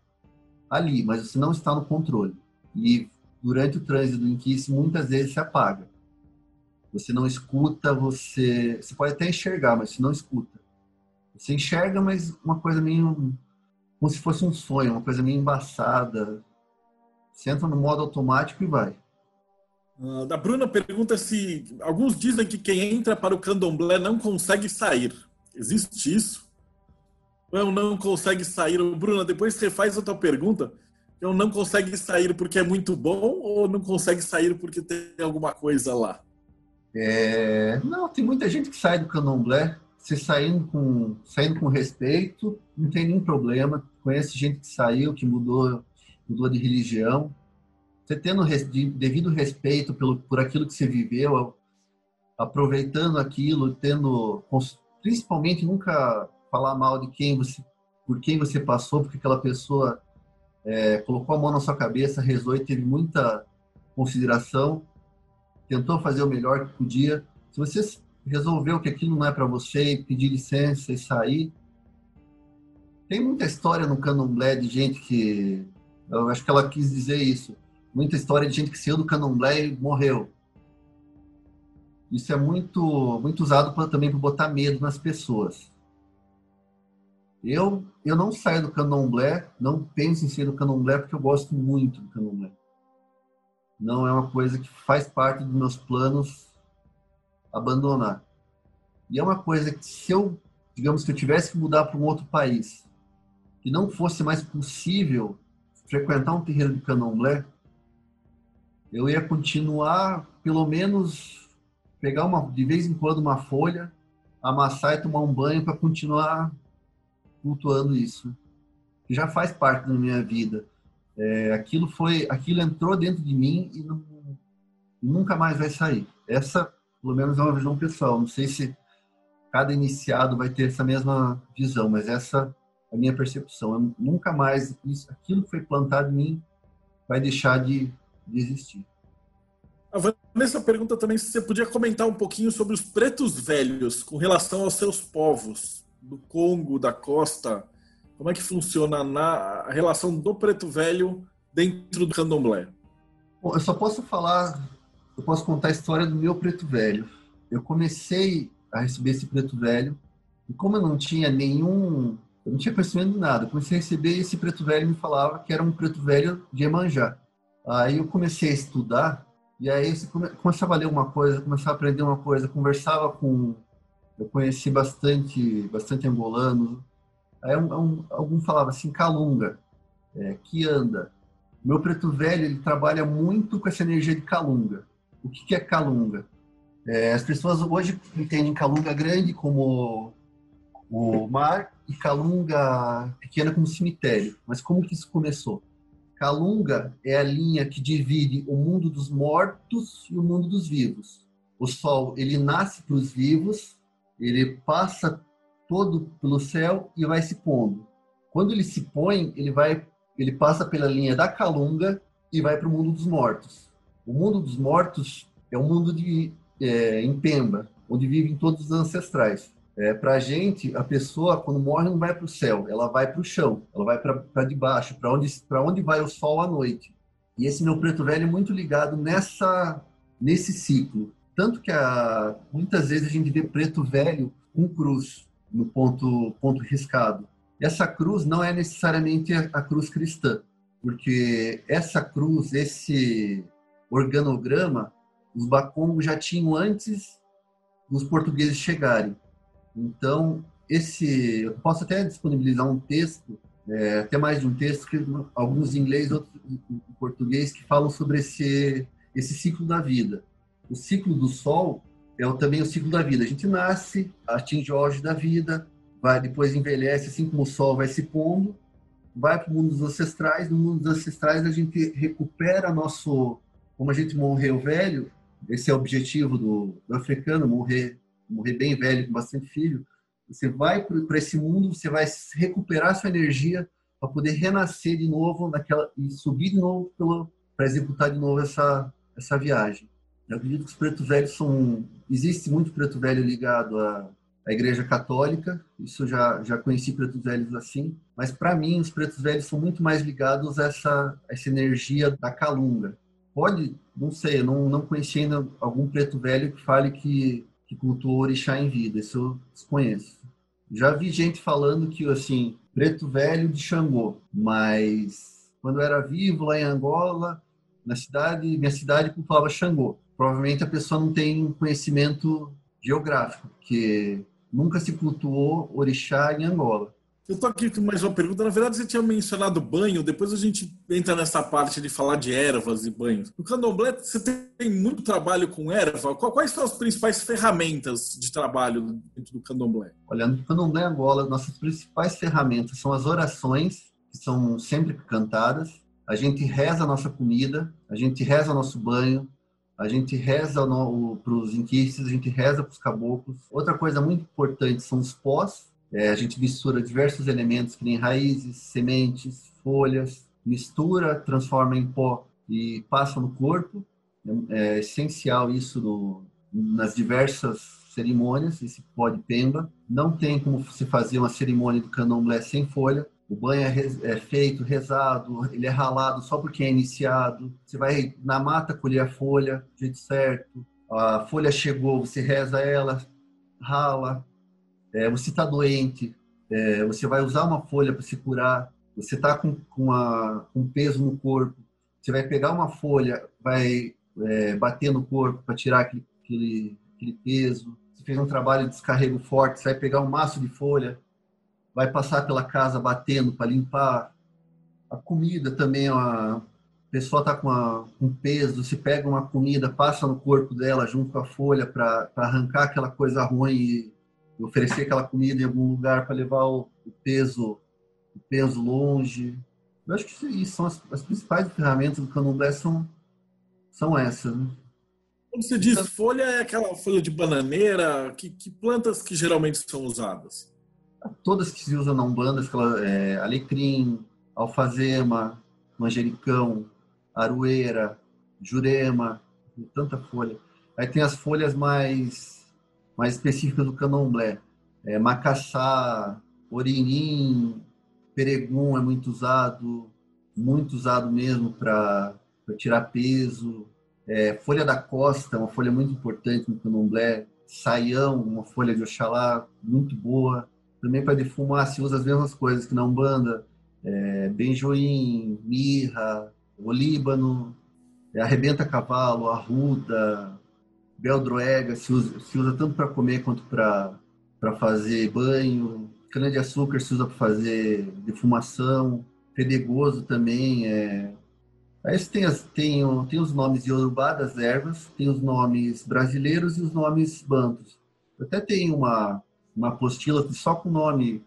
ali, mas você não está no controle. E durante o trânsito do inquice, muitas vezes se apaga. Você não escuta, você. Você pode até enxergar, mas você não escuta. Você enxerga, mas uma coisa meio. Como se fosse um sonho, uma coisa meio embaçada. Você entra no modo automático e vai. Uh, da Bruna pergunta se. Alguns dizem que quem entra para o candomblé não consegue sair. Existe isso? Não, não consegue sair. Bruna, depois você faz a tua pergunta. Eu não consegue sair porque é muito bom ou não consegue sair porque tem alguma coisa lá? É, não, tem muita gente que sai do candomblé, você saindo com, saindo com respeito, não tem nenhum problema. Conhece gente que saiu, que mudou, mudou de religião. Você tendo devido respeito pelo, por aquilo que você viveu, aproveitando aquilo, tendo, principalmente nunca falar mal de quem você, por quem você passou, porque aquela pessoa é, colocou a mão na sua cabeça, rezou e teve muita consideração tentou fazer o melhor que podia. Se você resolveu que aquilo não é para você e pedir licença e sair, tem muita história no candomblé de gente que. Eu acho que ela quis dizer isso. Muita história de gente que saiu do candomblé e morreu. Isso é muito, muito usado pra, também para botar medo nas pessoas. Eu, eu não saio do candomblé, não penso em sair do candomblé porque eu gosto muito do candomblé não é uma coisa que faz parte dos meus planos abandonar. E é uma coisa que se eu, digamos que eu tivesse que mudar para um outro país, que não fosse mais possível frequentar um terreiro de candomblé, eu ia continuar, pelo menos, pegar uma, de vez em quando uma folha, amassar e tomar um banho para continuar cultuando isso. Que já faz parte da minha vida. É, aquilo foi, aquilo entrou dentro de mim e não, nunca mais vai sair. Essa, pelo menos, é uma visão pessoal. Não sei se cada iniciado vai ter essa mesma visão, mas essa é a minha percepção. Eu nunca mais isso, aquilo que foi plantado em mim vai deixar de, de existir. A Vanessa pergunta também se você podia comentar um pouquinho sobre os pretos velhos com relação aos seus povos do Congo, da costa como é que funciona na a relação do preto velho dentro do candomblé? Bom, eu só posso falar, eu posso contar a história do meu preto velho. Eu comecei a receber esse preto velho e como eu não tinha nenhum, eu não tinha conhecimento de nada, eu comecei a receber esse preto velho me falava que era um preto velho de Emanjá. Aí eu comecei a estudar e aí você começava a ler uma coisa, começava a aprender uma coisa, conversava com eu conheci bastante, bastante angolanos, Aí um, um, algum falava assim, calunga, é, que anda. Meu preto velho, ele trabalha muito com essa energia de calunga. O que, que é calunga? É, as pessoas hoje entendem calunga grande como o mar e Calunga pequena como cemitério. Mas como que isso começou? Calunga é a linha que divide o mundo dos mortos e o mundo dos vivos. O Sol ele nasce para os vivos, ele passa todo pelo céu e vai se pondo. Quando ele se põe, ele vai, ele passa pela linha da Calunga e vai para o mundo dos mortos. O mundo dos mortos é um mundo de é, em Pemba, onde vivem todos os ancestrais. É, para a gente, a pessoa, quando morre, não vai para o céu, ela vai para o chão, ela vai para debaixo, para onde, onde vai o sol à noite. E esse meu preto velho é muito ligado nessa, nesse ciclo. Tanto que a, muitas vezes a gente vê preto velho com cruz no ponto, ponto riscado. Essa cruz não é necessariamente a cruz cristã, porque essa cruz, esse organograma, os bacongos já tinham antes dos portugueses chegarem. Então, esse, eu posso até disponibilizar um texto, é, até mais de um texto, que alguns em inglês, outros em português, que falam sobre esse, esse ciclo da vida. O ciclo do Sol é também o ciclo da vida. A gente nasce, atinge o auge da vida, vai depois envelhece, assim como o Sol vai se pondo, vai para o mundo dos ancestrais. No mundo dos ancestrais a gente recupera nosso, como a gente morreu velho, esse é o objetivo do, do africano, morrer morrer bem velho, com bastante filho, você vai para esse mundo, você vai recuperar sua energia para poder renascer de novo naquela e subir de novo para executar de novo essa essa viagem. Eu acredito que os pretos velhos são existe muito preto velho ligado à, à igreja católica. Isso já já conheci pretos velhos assim, mas para mim os pretos velhos são muito mais ligados a essa essa energia da calunga. Pode, não sei, não não conheci ainda algum preto velho que fale que que cultua o orixá em vida, isso eu desconheço. Já vi gente falando que, assim, preto velho de Xangô, mas quando eu era vivo lá em Angola, na cidade, minha cidade cultuava Xangô. Provavelmente a pessoa não tem conhecimento geográfico, porque nunca se cultuou orixá em Angola. Eu estou aqui com mais uma pergunta. Na verdade, você tinha mencionado banho, depois a gente entra nessa parte de falar de ervas e banhos. No candomblé, você tem muito trabalho com erva. Quais são as principais ferramentas de trabalho dentro do candomblé? Olha, no candomblé Angola, nossas principais ferramentas são as orações, que são sempre cantadas. A gente reza a nossa comida, a gente reza o nosso banho, a gente reza para os inquices, a gente reza para os caboclos. Outra coisa muito importante são os pós, é, a gente mistura diversos elementos, que nem raízes, sementes, folhas, mistura, transforma em pó e passa no corpo. É, é essencial isso no, nas diversas cerimônias, esse pó de pemba. Não tem como se fazer uma cerimônia do candomblé sem folha. O banho é, é, feito, rezado, ele é ralado só porque é iniciado. Você vai na mata colher a folha, do jeito certo. A folha chegou, você reza ela, rala, é, você está doente, é, você vai usar uma folha para se curar, você está com, com, com peso no corpo, você vai pegar uma folha, vai é, bater no corpo para tirar aquele, aquele, aquele peso. Você fez um trabalho de descarrego forte, você vai pegar um maço de folha, vai passar pela casa batendo para limpar. A comida também, a pessoa está com, com peso, se pega uma comida, passa no corpo dela junto com a folha para arrancar aquela coisa ruim e oferecer aquela comida em algum lugar para levar o, o, peso o peso longe. Eu acho que isso são as, as principais ferramentas do candomblé são, são essas. Né? Quando você diz folha, é aquela folha de bananeira? Que, que plantas que geralmente são usadas? Todas que se usam na Umbanda, é, alecrim, alfazema, manjericão, aroeira, jurema, tanta folha. Aí tem as folhas mais mais específicas do candomblé. É, macaxá, orinim, peregum é muito usado, muito usado mesmo para tirar peso. É, folha da costa, uma folha muito importante no candomblé. Saião, uma folha de Oxalá, muito boa. Também para defumar se usa as mesmas coisas que na Umbanda. É, benjoim, mirra, olíbano, é, arrebenta cavalo, arruda, beldroega se usa, se usa tanto para comer quanto para fazer banho. Cana de açúcar se usa para fazer defumação. Fedegoso também é. Aí tem, as, tem, tem os nomes de Yorubá das ervas, tem os nomes brasileiros e os nomes bantos. Até tem uma, uma apostila só com o nome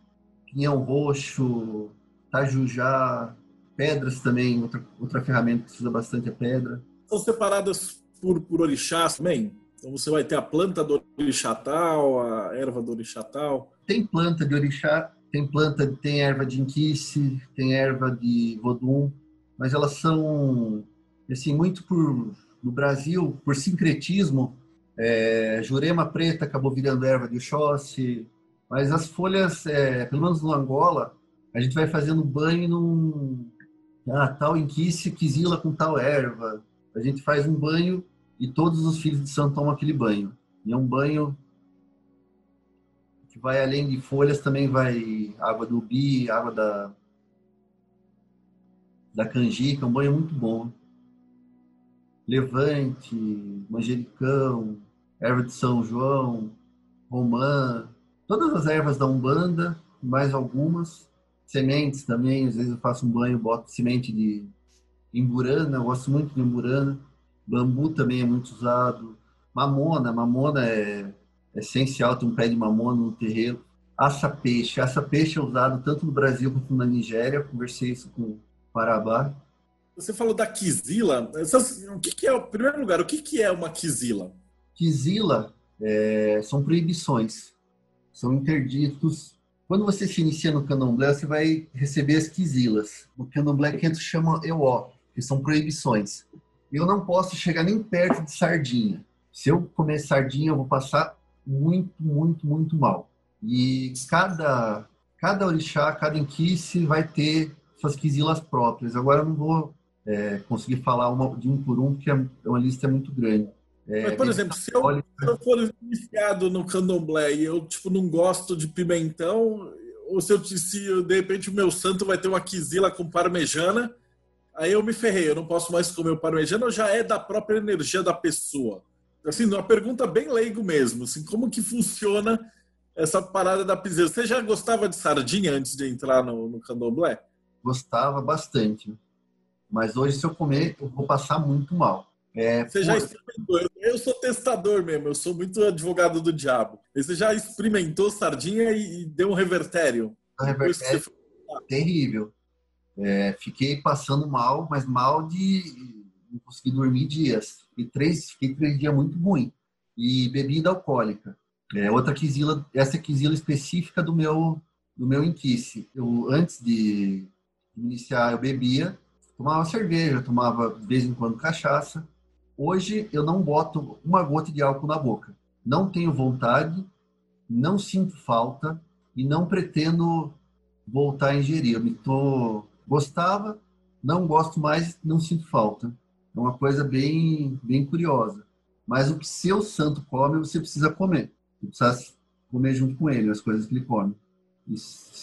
pinhão roxo, tajujá, pedras também, outra, outra ferramenta que precisa bastante é pedra. São separadas por, por orixás também? Então você vai ter a planta do orixá tal, a erva do orixá tal? Tem planta de orixá, tem planta, tem erva de inquice, tem erva de vodum, mas elas são, assim, muito por, no Brasil, por sincretismo, é, jurema preta acabou virando erva de Oxóssi, mas as folhas, é, pelo menos no Angola, a gente vai fazendo banho num ah, tal inquice quisila com tal erva. A gente faz um banho e todos os filhos de santo tomam aquele banho. E é um banho que vai além de folhas, também vai água do ubi, água da da canjica, um banho muito bom. Levante, manjericão, erva de São João, romã, todas as ervas da Umbanda, mais algumas. Sementes também, às vezes eu faço um banho, boto semente de imburana, eu gosto muito de imburana. Bambu também é muito usado. Mamona, mamona é essencial, tem um pé de mamona no terreiro. Aça peixe, aça peixe é usado tanto no Brasil quanto na Nigéria. Conversei isso com o Parabá. Você falou da quizila. O que, que é, em primeiro lugar, o que, que é uma quizila? Quizila é, são proibições, são interditos. Quando você se inicia no candomblé, você vai receber as quizilas. No candomblé, que chama EO, que são proibições. Eu não posso chegar nem perto de sardinha. Se eu comer sardinha, eu vou passar muito, muito, muito mal. E cada, cada orixá, cada inquice vai ter suas quizilas próprias. Agora eu não vou é, conseguir falar uma, de um por um, porque é uma lista muito grande. É, Mas, por exemplo, se eu, se eu, for iniciado no candomblé e eu tipo, não gosto de pimentão, ou se, eu, se de repente o meu santo vai ter uma quizila com parmejana, aí eu me ferrei, eu não posso mais comer o parmejana, já é da própria energia da pessoa? Assim, uma pergunta bem leigo mesmo, assim, como que funciona essa parada da piseira? Você já gostava de sardinha antes de entrar no, no candomblé? Gostava bastante. Mas hoje, se eu comer, eu vou passar muito mal. É, você por... já experimentou? Eu sou testador mesmo, eu sou muito advogado do diabo. Você já experimentou sardinha e, deu um revertério? Um revertério você... terrível. É, fiquei passando mal, mas mal de não conseguir dormir dias. E três, fiquei três dias muito ruim. E bebida alcoólica. É, outra quisila, essa quisila específica do meu do meu inquice. Eu antes de iniciar eu bebia tomava cerveja, tomava de vez em quando cachaça. Hoje eu não boto uma gota de álcool na boca. Não tenho vontade, não sinto falta e não pretendo voltar a ingerir. Eu me tô gostava, não gosto mais, não sinto falta. É uma coisa bem bem curiosa. Mas o que seu santo come, você precisa comer. Você precisa comer junto com ele as coisas que ele come.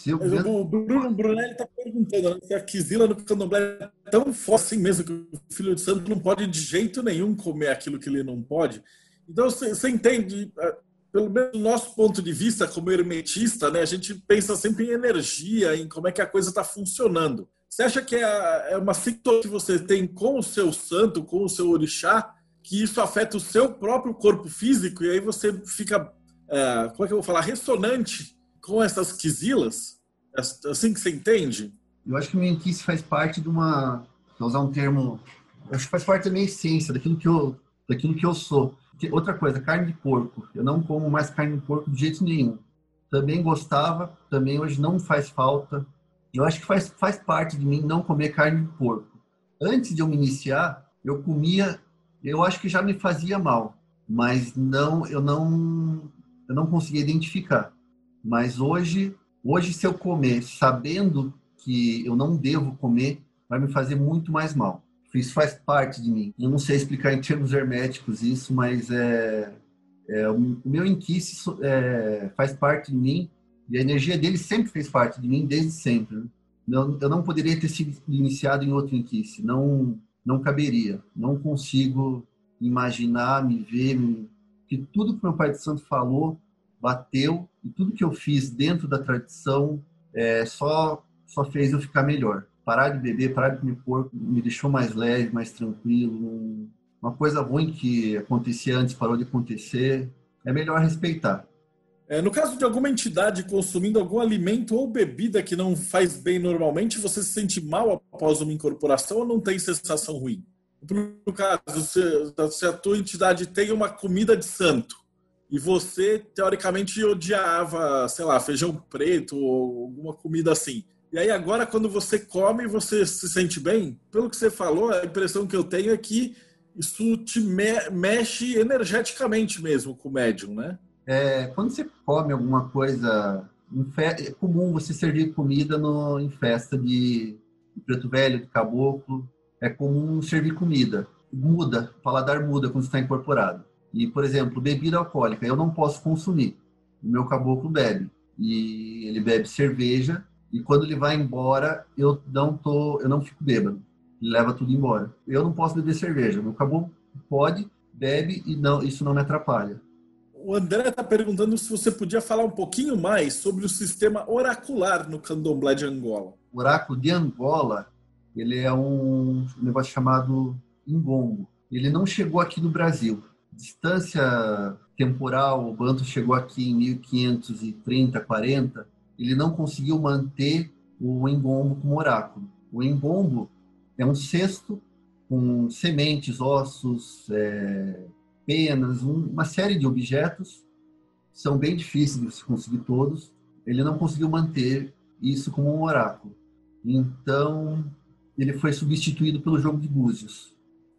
Eu o Bruno Brunelli está perguntando né, se a Quizila no candomblé é tão forte assim mesmo que o filho de santo não pode de jeito nenhum comer aquilo que ele não pode. Então você, entende, é, pelo menos do nosso ponto de vista como hermetista, né, a gente pensa sempre em energia, em como é que a coisa está funcionando. Você acha que é, é uma sintonia que você tem com o seu santo, com o seu orixá, que isso afeta o seu próprio corpo físico e aí você fica, é, como é que eu vou falar, ressonante com essas quisilas? Assim que você entende? Eu acho que o menquice faz parte de uma. Vou usar um termo. Acho que faz parte da minha essência, daquilo que eu, daquilo que eu sou. Outra coisa, carne de porco. Eu não como mais carne de porco de jeito nenhum. Também gostava, também hoje não faz falta. Eu acho que faz, faz parte de mim não comer carne de porco. Antes de eu me iniciar, eu comia, eu acho que já me fazia mal, mas não, eu não, eu não conseguia identificar. Mas hoje, hoje se eu comer sabendo que eu não devo comer, vai me fazer muito mais mal. Isso faz parte de mim. Eu não sei explicar em termos herméticos isso, mas é, é o meu inquice é, faz parte de mim e a energia dele sempre fez parte de mim desde sempre. Né? Eu, eu não poderia ter sido iniciado em outro inquice, não não caberia. Não consigo imaginar, me ver, me... que tudo que meu pai de santo falou bateu e tudo que eu fiz dentro da tradição é, só só fez eu ficar melhor. Parar de beber, parar de comer porco, me deixou mais leve, mais tranquilo. Uma coisa ruim que acontecia antes parou de acontecer. É melhor respeitar. É, no caso de alguma entidade consumindo algum alimento ou bebida que não faz bem normalmente, você se sente mal após uma incorporação ou não tem sensação ruim? No caso, se, se a tua entidade tem uma comida de santo e você, teoricamente, odiava, sei lá, feijão preto ou alguma comida assim. E aí agora, quando você come, você se sente bem? Pelo que você falou, a impressão que eu tenho é que isso te me mexe energeticamente mesmo com o médium, né? É, quando você come alguma coisa, é comum você servir comida no, em festa de, de preto velho, de caboclo. É comum servir comida. Muda, o paladar muda quando está incorporado. E, por exemplo, bebida alcoólica, eu não posso consumir. O meu caboclo bebe. E ele bebe cerveja. E quando ele vai embora, eu não tô, eu não fico bêbado. Ele leva tudo embora. Eu não posso beber cerveja. Meu caboclo pode, bebe e não, isso não me atrapalha. O André está perguntando se você podia falar um pouquinho mais sobre o sistema oracular no candomblé de Angola. O oráculo de Angola, ele é um negócio chamado Ingongo. Ele não chegou aqui no Brasil distância temporal, o Banto chegou aqui em 1530, 40, ele não conseguiu manter o engombo como oráculo. O engombo é um cesto com sementes, ossos, é, penas, um, uma série de objetos. São bem difíceis de se conseguir todos. Ele não conseguiu manter isso como um oráculo. Então, ele foi substituído pelo jogo de búzios.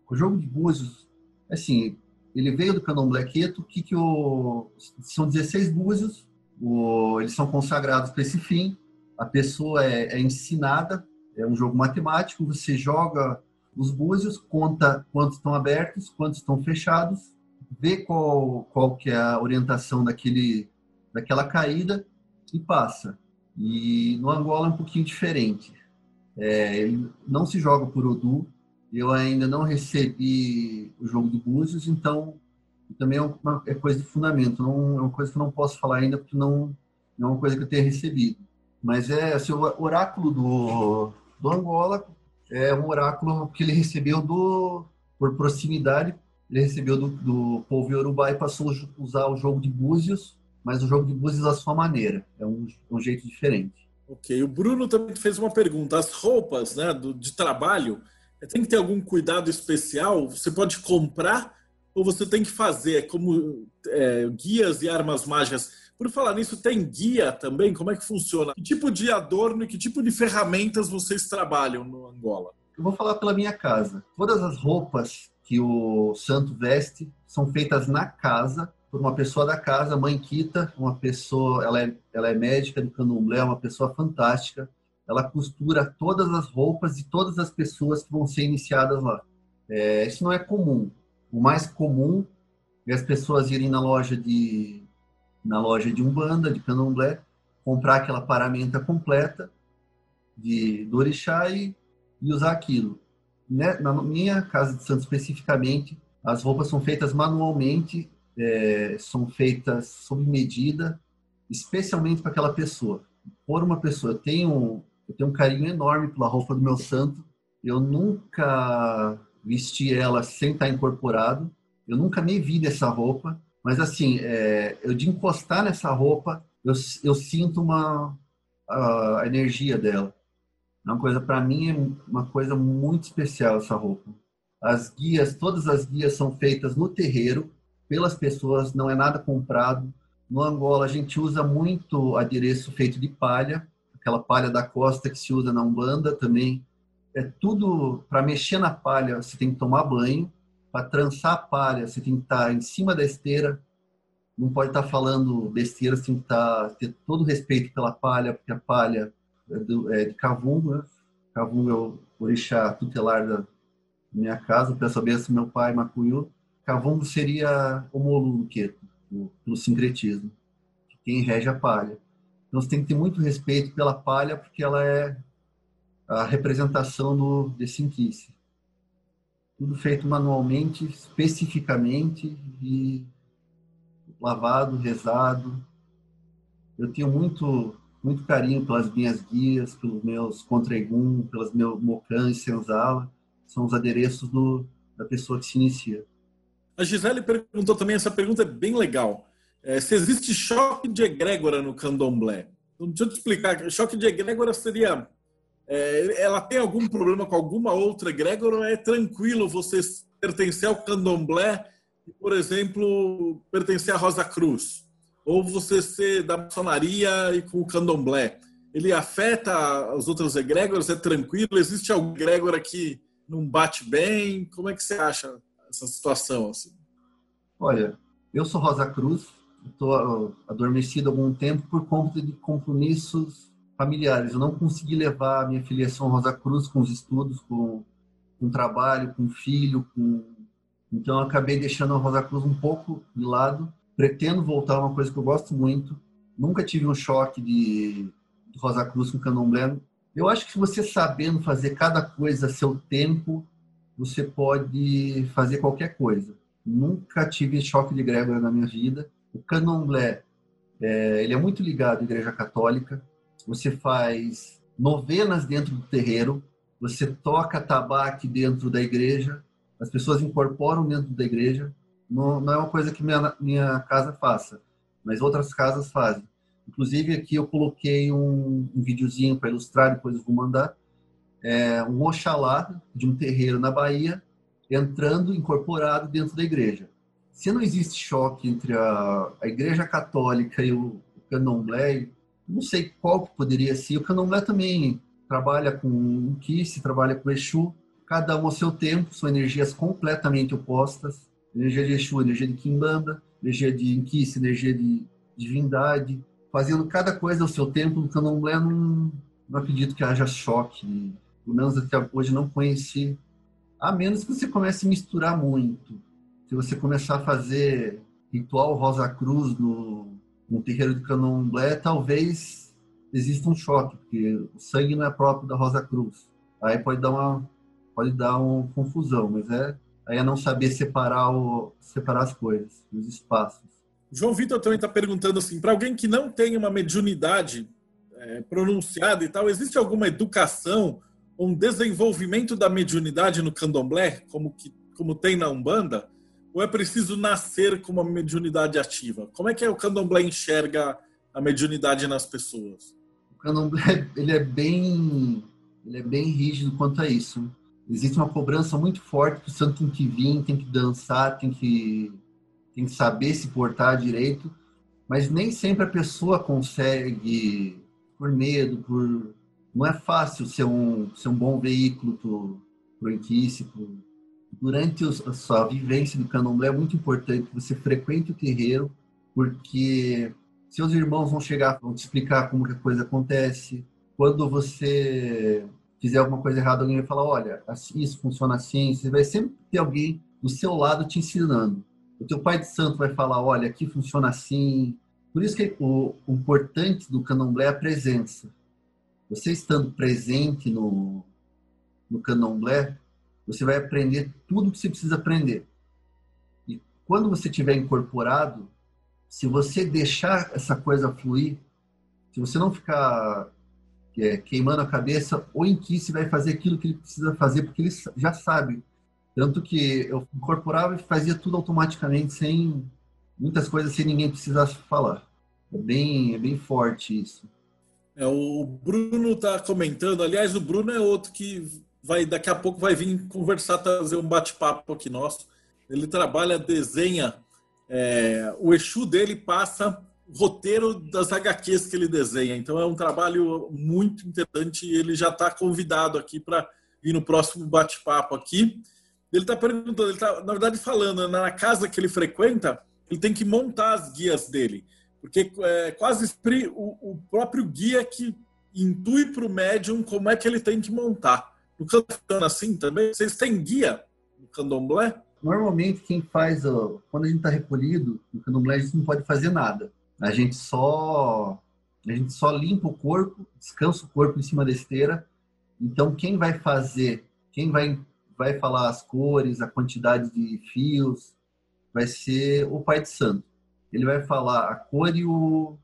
O jogo de búzios, assim, ele veio do candomblé queto, que, que o, são 16 búzios, o, eles são consagrados para esse fim, a pessoa é, é, ensinada, é um jogo matemático, você joga os búzios, conta quantos estão abertos, quantos estão fechados, vê qual, qual que é a orientação daquele, daquela caída e passa. E no Angola é um pouquinho diferente. É, não se joga por Odu, eu ainda não recebi o jogo de búzios, então também é, uma, é coisa de fundamento. Não, é uma coisa que eu não posso falar ainda porque não, não é uma coisa que eu tenha recebido. Mas é assim, o oráculo do, do Angola é um oráculo que ele recebeu do por proximidade. Ele recebeu do, do povo Yorubá e passou a usar o jogo de búzios, mas o jogo de búzios à sua maneira. É um, um jeito diferente. Ok. O Bruno também fez uma pergunta. As roupas né, do, de trabalho tem que ter algum cuidado especial? Você pode comprar ou você tem que fazer? É como é, guias e armas mágicas. Por falar nisso, tem guia também? Como é que funciona? Que tipo de adorno e que tipo de ferramentas vocês trabalham no Angola? Eu vou falar pela minha casa. Todas as roupas que o santo veste são feitas na casa por uma pessoa da casa, mãe Kita, uma pessoa, ela é, ela é médica do candomblé, uma pessoa fantástica ela costura todas as roupas de todas as pessoas que vão ser iniciadas lá. É, isso não é comum. O mais comum é as pessoas irem na loja de na loja de umbanda, de candomblé, comprar aquela paramenta completa de do orixá e, e usar aquilo. Né? Na minha casa de santo especificamente, as roupas são feitas manualmente, é, são feitas sob medida, especialmente para aquela pessoa. Por uma pessoa, eu tenho eu tenho um carinho enorme pela roupa do meu santo. Eu nunca vesti ela sem estar incorporado. Eu nunca me vi nessa roupa. Mas, assim, é, eu de encostar nessa roupa, eu, eu sinto uma a, a energia dela. É uma coisa, para mim, é uma coisa muito especial essa roupa. As guias, todas as guias são feitas no terreiro, pelas pessoas, não é nada comprado. No Angola, a gente usa muito adereço feito de palha, aquela palha da costa que se usa na Umbanda também. É tudo para mexer na palha, você tem que tomar banho. Para trançar a palha, você tem que estar tá em cima da esteira. Não pode estar tá falando besteira, você tem que estar, tá, ter todo o respeito pela palha, porque a palha é, do, é de Cavungo, né? Cavungo é o orixá tutelar da minha casa, peço a benção meu pai, Macuyu. Cavungo seria o Molu Queto, pelo sincretismo, quem rege a palha. Então você tem que ter muito respeito pela palha, porque ela é a representação do, desse inquice. Tudo feito manualmente, especificamente, e lavado, rezado. Eu tenho muito muito carinho pelas minhas guias, pelos meus contraegum, pelas meus mocãs, senzala. São os adereços do, da pessoa que se inicia. A Gisele perguntou também, essa pergunta é bem legal. É, se existe choque de egrégora no candomblé. Então, deixa eu te explicar. Choque de egrégora seria... É, ela tem algum problema com alguma outra egrégora ou é tranquilo você pertencer ao candomblé e, por exemplo, pertencer à Rosa Cruz? Ou você ser da maçonaria e com o candomblé? Ele afeta as outras egrégoras? É tranquilo? Existe algum egrégora que não bate bem? Como é que você acha essa situação? Assim? Olha, eu sou Rosa Cruz, estou adormecido há algum tempo por conta de compromissos familiares. Eu não consegui levar a minha filiação Rosa Cruz com os estudos, com, com o trabalho, com o filho, com... então eu acabei deixando a Rosa Cruz um pouco de lado. Pretendo voltar a uma coisa que eu gosto muito. Nunca tive um choque de, de Rosa Cruz com Candomblé. Eu acho que você sabendo fazer cada coisa a seu tempo, você pode fazer qualquer coisa. Nunca tive choque de egrégora na minha vida. O candomblé, é, ele é muito ligado à igreja católica. Você faz novenas dentro do terreiro, você toca tabaque dentro da igreja, as pessoas incorporam dentro da igreja. Não, não é uma coisa que minha, minha casa faça, mas outras casas fazem. Inclusive aqui eu coloquei um, um videozinho para ilustrar, depois eu vou mandar. É, um Oxalá de um terreiro na Bahia, entrando incorporado dentro da igreja. Se não existe choque entre a, a igreja católica e o, candomblé, não sei qual que poderia ser. O candomblé também trabalha com o Kiss, trabalha com o Exu, cada um ao seu tempo, são energias completamente opostas. Energia de Exu, energia de Kimbanda, energia de Inquice, energia de divindade, fazendo cada coisa ao seu tempo. No candomblé não, não acredito que haja choque, pelo menos até hoje não conheci a menos que você comece a misturar muito. Se você começar a fazer ritual Rosa Cruz no, no terreiro de candomblé, talvez exista um choque, porque o sangue não é próprio da Rosa Cruz. Aí pode dar uma, pode dar uma confusão, mas é aí é não saber separar, o, separar as coisas, os espaços. João Vitor também está perguntando assim, para alguém que não tem uma mediunidade é, pronunciada e tal, existe alguma educação um desenvolvimento da mediunidade no candomblé, como, que, como tem na Umbanda? Ou é preciso nascer com uma mediunidade ativa? Como é que o candomblé enxerga a mediunidade nas pessoas? O candomblé ele é bem, ele é bem rígido quanto a isso. Existe uma cobrança muito forte que o santo tem que vir, tem que dançar, tem que, tem que saber se portar direito, mas nem sempre a pessoa consegue, por medo, por não é fácil ser um, ser um bom veículo para o Inquice. Durante a sua vivência no candomblé é muito importante que você frequente o terreiro, porque seus irmãos vão chegar, vão te explicar como que a coisa acontece. Quando você fizer alguma coisa errada, alguém vai falar, olha, assim, isso funciona assim. Você vai sempre ter alguém do seu lado te ensinando. O teu pai de santo vai falar, olha, aqui funciona assim. Por isso que o, o importante do candomblé é a presença você estando presente no, no candomblé, você vai aprender tudo que você precisa aprender. E quando você tiver incorporado, se você deixar essa coisa fluir, se você não ficar é, queimando a cabeça, o Inquice vai fazer aquilo que ele precisa fazer, porque ele já sabe. Tanto que eu incorporava e fazia tudo automaticamente, sem muitas coisas, sem ninguém precisar falar. É bem, é bem forte isso. É, o Bruno está comentando. Aliás, o Bruno é outro que vai daqui a pouco vai vir conversar, fazer um bate-papo aqui nosso. Ele trabalha, desenha. É, o Exu dele passa roteiro das HQs que ele desenha. Então é um trabalho muito interessante e ele já está convidado aqui para vir no próximo bate-papo aqui. Ele está perguntando, ele está, na verdade, falando, na casa que ele frequenta, ele tem que montar as guias dele. Porque é quase o, o próprio guia que intui para o médium como é que ele tem que montar. No candomblé assim também? Vocês têm guia no candomblé? Normalmente quem faz, quando a gente está recolhido, no candomblé a gente não pode fazer nada. A gente só a gente só limpa o corpo, descansa o corpo em cima da esteira. Então quem vai fazer, quem vai vai falar as cores, a quantidade de fios, vai ser o pai de santo ele vai falar a cor e, o,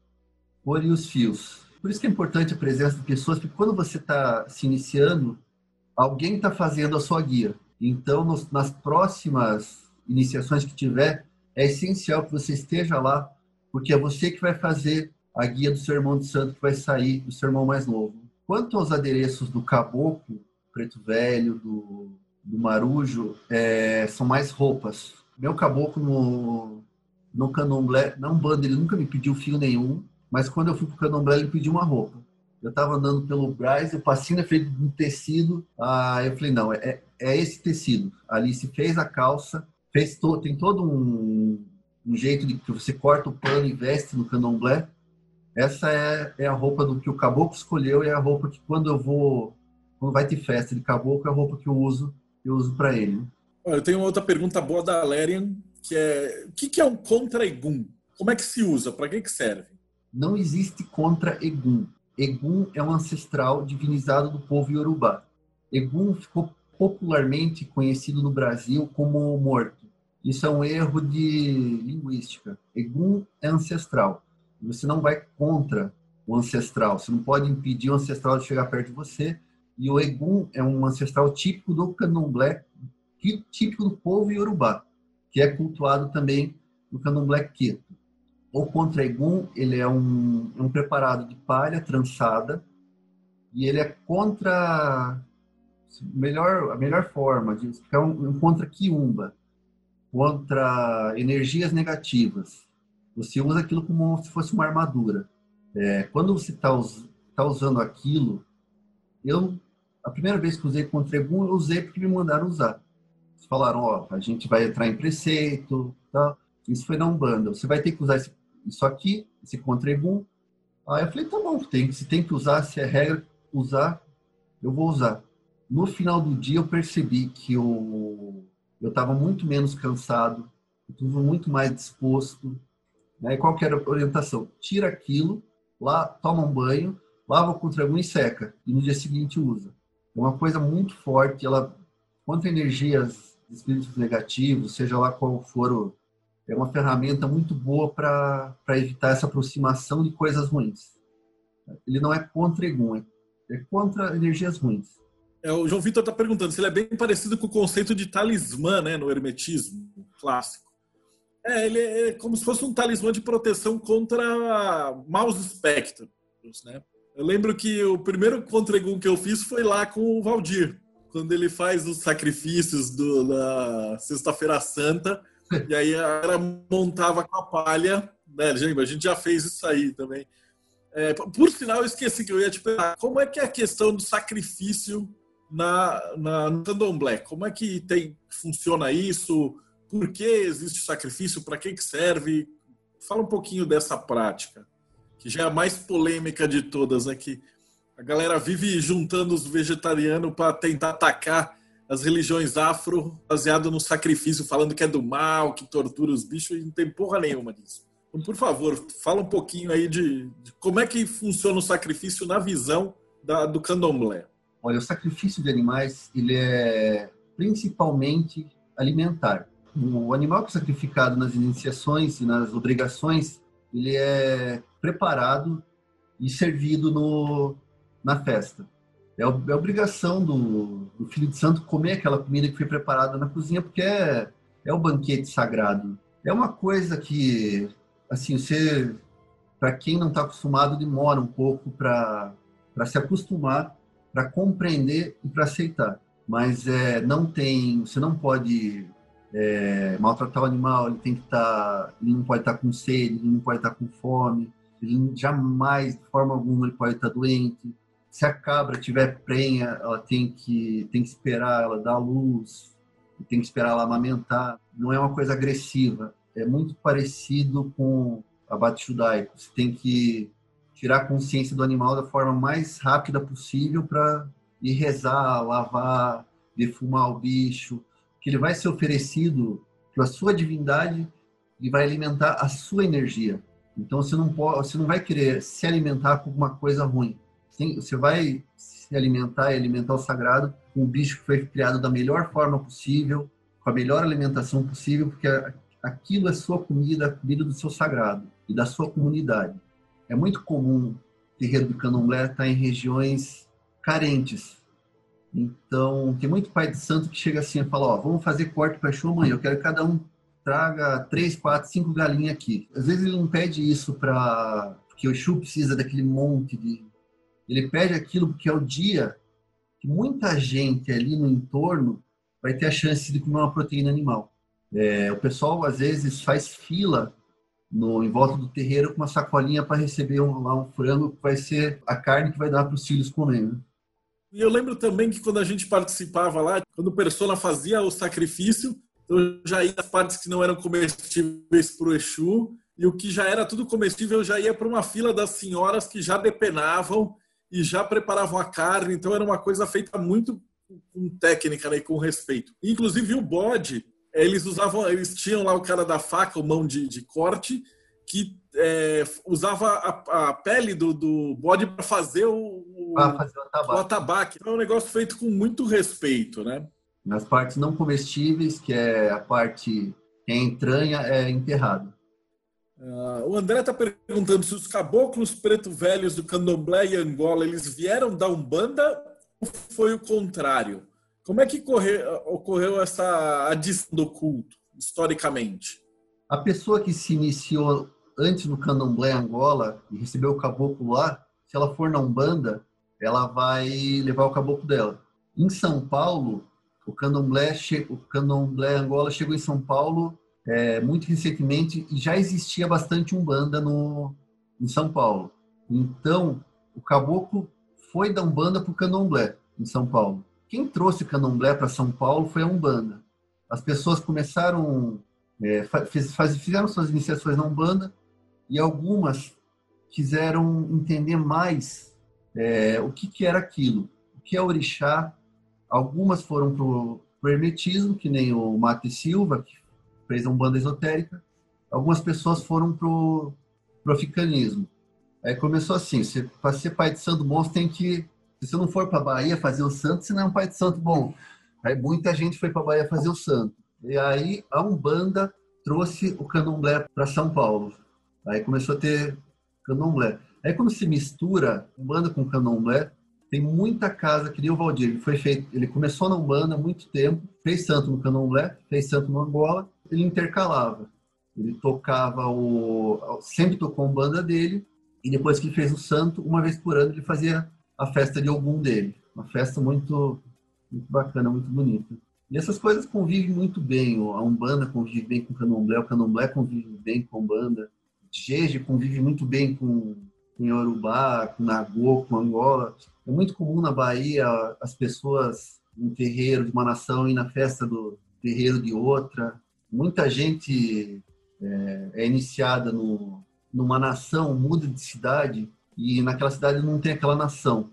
cor e os fios. Por isso que é importante a presença de pessoas, porque quando você está se iniciando, alguém está fazendo a sua guia. Então, nos, nas próximas iniciações que tiver, é essencial que você esteja lá porque é você que vai fazer a guia do seu irmão de santo que vai sair do seu irmão mais novo. Quanto aos adereços do caboclo, preto velho, do, do marujo, é, são mais roupas. Meu caboclo no, no candomblé, não banda, ele nunca me pediu fio nenhum, mas quando eu fui pro candomblé, ele pediu uma roupa. Eu estava andando pelo Braz, o passinho é feito de um tecido. Ah, eu falei, não, é, é esse tecido. Ali se fez a calça, fez to, tem todo um, um jeito de que você corta o pano e veste no candomblé. Essa é, é a roupa do que o caboclo escolheu e é a roupa que quando eu vou, quando vai ter festa de caboclo, é a roupa que eu uso, eu uso para ele. Eu tenho outra pergunta boa da Lerian, que é o que é um contra-egum? Como é que se usa? Para que, que serve? Não existe contra-egum. Egum é um ancestral divinizado do povo Yorubá. Egum ficou popularmente conhecido no Brasil como morto. Isso é um erro de linguística. Egum é ancestral. Você não vai contra o ancestral. Você não pode impedir o ancestral de chegar perto de você. E o Egum é um ancestral típico do candomblé, típico do povo Yorubá, que é cultuado também no candomblé queto. O contra-egum, ele é um, é um preparado de palha trançada e ele é contra melhor a melhor forma de é um, um contra quiumba, contra energias negativas. Você usa aquilo como se fosse uma armadura. É, quando você está tá usando aquilo, eu a primeira vez que usei contra egum, eu usei porque me mandaram usar. Eles falaram, ó, a gente vai entrar em preceito, tá? Isso foi na Umbanda. Você vai ter que usar esse isso aqui, esse Contrebum. Aí eu falei, tá bom, tem, se tem que usar, se é regra, usar, eu vou usar. No final do dia eu percebi que eu estava muito menos cansado, estava muito mais disposto. Né? E qual que era a orientação? Tira aquilo, lá, toma um banho, lava o Contrebum e seca. E no dia seguinte usa. É uma coisa muito forte, ela contra energias espíritos negativos, seja lá qual for o, é uma ferramenta muito boa para evitar essa aproximação de coisas ruins. Ele não é contra Egum, é, é contra energias ruins. É, o João Vitor está perguntando se ele é bem parecido com o conceito de talismã né, no hermetismo clássico. É, ele é como se fosse um talismã de proteção contra maus espectros. Né? Eu lembro que o primeiro contra-egum que eu fiz foi lá com o Valdir, quando ele faz os sacrifícios do, da Sexta-feira Santa e aí ela montava com a palha, né? A gente já fez isso aí também. É, por sinal, eu esqueci que eu ia te perguntar, como é que é a questão do sacrifício na, na, no candomblé? Como é que tem, funciona isso? Por que existe sacrifício? Para que, que serve? Fala um pouquinho dessa prática, que já é a mais polêmica de todas. Né? a galera vive juntando os vegetarianos para tentar atacar as religiões afro baseado no sacrifício, falando que é do mal, que tortura os bichos, e não tem porra nenhuma disso. Então, por favor, fala um pouquinho aí de, de como é que funciona o sacrifício na visão da, do candomblé. Olha, o sacrifício de animais, ele é principalmente alimentar. O animal que é sacrificado nas iniciações e nas obrigações, ele é preparado e servido no, na festa. É, é obrigação do, do, filho de santo comer aquela comida que foi preparada na cozinha, porque é, é o banquete sagrado. É uma coisa que, assim, você, para quem não está acostumado, demora um pouco para se acostumar, para compreender e para aceitar. Mas é, não tem, você não pode é, maltratar o animal, ele tem que estar, tá, ele não pode estar tá com sede, ele não pode estar tá com fome, ele jamais, de forma alguma, ele pode estar tá doente se a cabra tiver prenha, ela tem que, tem que esperar ela dar luz, tem que esperar ela amamentar. Não é uma coisa agressiva, é muito parecido com abate judaico. Você tem que tirar a consciência do animal da forma mais rápida possível para ir rezar, lavar, defumar o bicho, que ele vai ser oferecido para a sua divindade e vai alimentar a sua energia. Então você não pode, você não vai querer se alimentar com alguma coisa ruim você vai se alimentar e alimentar o sagrado com um bicho que foi criado da melhor forma possível, com a melhor alimentação possível, porque aquilo é sua comida, a comida do seu sagrado e da sua comunidade. É muito comum o terreiro do candomblé estar em regiões carentes. Então, tem muito pai de santo que chega assim e fala, ó, vamos fazer corte para show amanhã, eu quero que cada um traga três, quatro, cinco galinhas aqui. Às vezes ele não pede isso para porque o Exu precisa daquele monte de. Ele pede aquilo porque é o dia que muita gente ali no entorno vai ter a chance de comer uma proteína animal. É, o pessoal às vezes faz fila no em volta do terreiro com uma sacolinha para receber um, lá um frango que vai ser a carne que vai dar para os filhos comer. Né? E eu lembro também que quando a gente participava lá, quando o Persona fazia o sacrifício, eu já ia as partes que não eram comestíveis para o Exu, e o que já era tudo comestível já ia para uma fila das senhoras que já depenavam e já preparavam a carne, então era uma coisa feita muito com técnica né, e com respeito. Inclusive o bode, eles usavam, eles tinham lá o cara da faca, o mão de, de corte, que é, usava a, a, pele do, do bode para fazer o, o, fazer o, atabaque. o atabaque. Então é um negócio feito com muito respeito, né? Nas partes não comestíveis, que é a parte que é entranha, é enterrado. Uh, o André está perguntando se os caboclos preto velhos do Candomblé e Angola eles vieram da Umbanda ou foi o contrário? Como é que ocorreu essa adição do culto, historicamente? A pessoa que se iniciou antes no Candomblé Angola e recebeu o caboclo lá, se ela for na Umbanda, ela vai levar o caboclo dela. Em São Paulo, o Candomblé, o Candomblé Angola chegou em São Paulo é, muito recentemente e já existia bastante Umbanda no, em São Paulo. Então, o caboclo foi da Umbanda para o Candomblé, em São Paulo. Quem trouxe o Candomblé para São Paulo foi a Umbanda. As pessoas começaram, é, faz, fizeram suas iniciações na Umbanda, e algumas quiseram entender mais é, o que, que era aquilo, o que é orixá. Algumas foram para o hermetismo, que nem o Mate Silva, que fez a Umbanda esotérica. Algumas pessoas foram para o africanismo. Aí começou assim, para ser pai de santo bom, você tem que, se você não for para Bahia fazer o santo, você não é um pai de santo bom. Aí muita gente foi para Bahia fazer o santo. E aí a Umbanda trouxe o candomblé para São Paulo. Aí começou a ter candomblé. Aí quando se mistura Umbanda com candomblé, tem muita casa que nem o Valdir. Ele foi feito, ele começou na Umbanda há muito tempo, fez santo no candomblé, fez santo no Angola, ele intercalava. Ele tocava o sempre tocou a Umbanda dele e depois que fez o santo, uma vez por ano ele fazia a festa de algum dele. Uma festa muito muito bacana, muito bonita. E essas coisas convivem muito bem. A Umbanda convive bem com o Candomblé, o Candomblé convive bem com a Umbanda. Jeje convive muito bem com, com Yorubá, com Nagô, com Angola. É muito comum na Bahia as pessoas no terreiro de uma nação ir na festa do terreiro de outra. Muita gente é, é iniciada no, numa nação, muda de cidade e naquela cidade não tem aquela nação.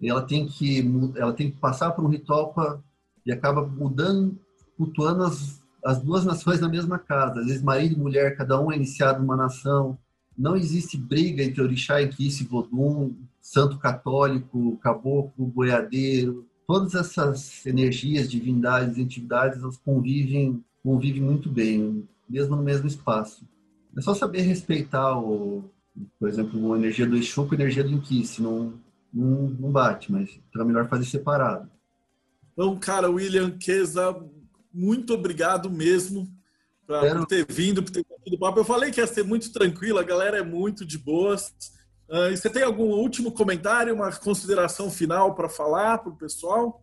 E ela tem que ela tem que passar por um ritual pra, e acaba mudando, cultuando as, as duas nações na mesma casa. Às vezes, marido e mulher, cada um é iniciado numa nação. Não existe briga entre orixá, inquice, vodum, santo católico, caboclo, boiadeiro. Todas essas energias, divindades, entidades, elas convivem, convivem muito bem, mesmo no mesmo espaço. É só saber respeitar, o, por exemplo, a energia do Exu com a energia do Inquice. Não, não, não bate, mas então é melhor fazer separado. Então, cara, William Kesa, muito obrigado mesmo pra, Quero... por ter vindo, por ter tido papo. Eu falei que ia ser muito tranquilo, a galera é muito de boas. Uh, e você tem algum último comentário, uma consideração final para falar para o pessoal?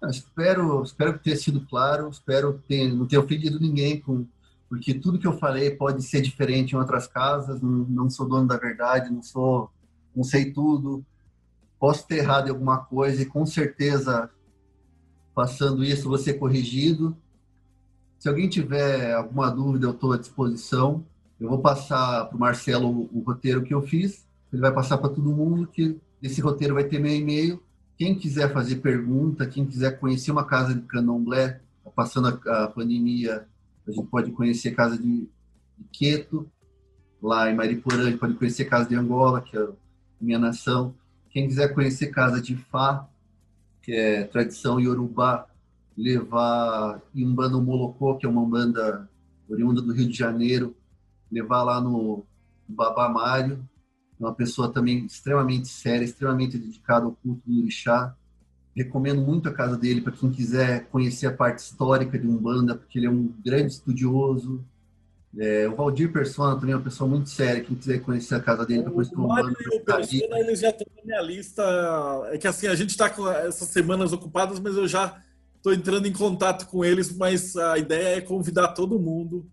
Eu espero, espero ter sido claro, espero ter, não ter ofendido ninguém, com, porque tudo que eu falei pode ser diferente em outras casas, não, não sou dono da verdade, não sou, não sei tudo, posso ter errado em alguma coisa e com certeza passando isso, vou ser corrigido. Se alguém tiver alguma dúvida, eu estou à disposição. Eu vou passar para o Marcelo o roteiro que eu fiz. Ele vai passar para todo mundo que esse roteiro vai ter meu e-mail. Quem quiser fazer pergunta, quem quiser conhecer uma casa de candomblé, tá passando a, a pandemia, a gente pode conhecer a casa de, de Queto, lá em Mariporã, a gente pode conhecer a casa de Angola, que é a minha nação. Quem quiser conhecer casa de Fá, que é tradição iorubá, levar Umbanda Molocô, que é uma banda oriunda do Rio de Janeiro, levar lá no Babá Mário, uma pessoa também extremamente séria, extremamente dedicada ao culto do orixá. Recomendo muito a casa dele para quem quiser conhecer a parte histórica de Umbanda, porque ele é um grande estudioso. É, o Valdir Persona também é uma pessoa muito séria. Quem quiser conhecer a casa dele, depois o Mário e o Persona, eles já estão na minha lista. É que assim, a gente está com essas semanas ocupadas, mas eu já estou entrando em contato com eles. Mas a ideia é convidar todo mundo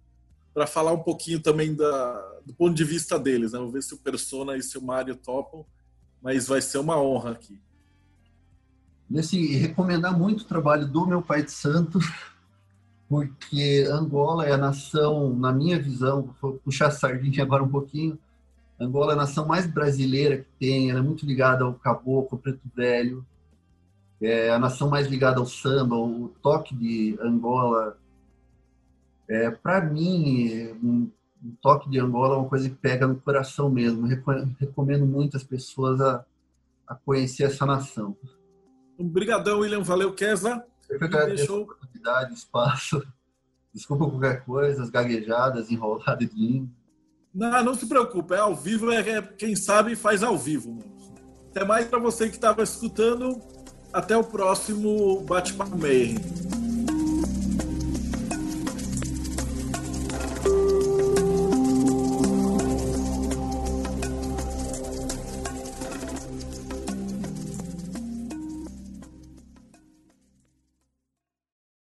para falar um pouquinho também da, do ponto de vista deles. Né? Vamos ver se o Persona e se o Mário topam, mas vai ser uma honra aqui. Nesse, recomendar muito o trabalho do meu pai de santo, porque Angola é a nação, na minha visão, vou puxar a sardinha agora um pouquinho, Angola é a nação mais brasileira que tem, ela é muito ligada ao caboclo, ao preto velho, é a nação mais ligada ao samba, o toque de Angola é, para mim, um, um, toque de Angola é uma coisa que pega no coração mesmo. Recomendo muito as pessoas a, a conhecer essa nação. Obrigadão, William. Valeu, Kesa. Eu que agradeço deixou... a oportunidade, espaço. Desculpa qualquer coisa, as gaguejadas, enroladas de língua. Não, não se preocupe. É ao vivo, é, é quem sabe faz ao vivo. Até mais para você que estava escutando. Até o próximo Bate-Papo Meio.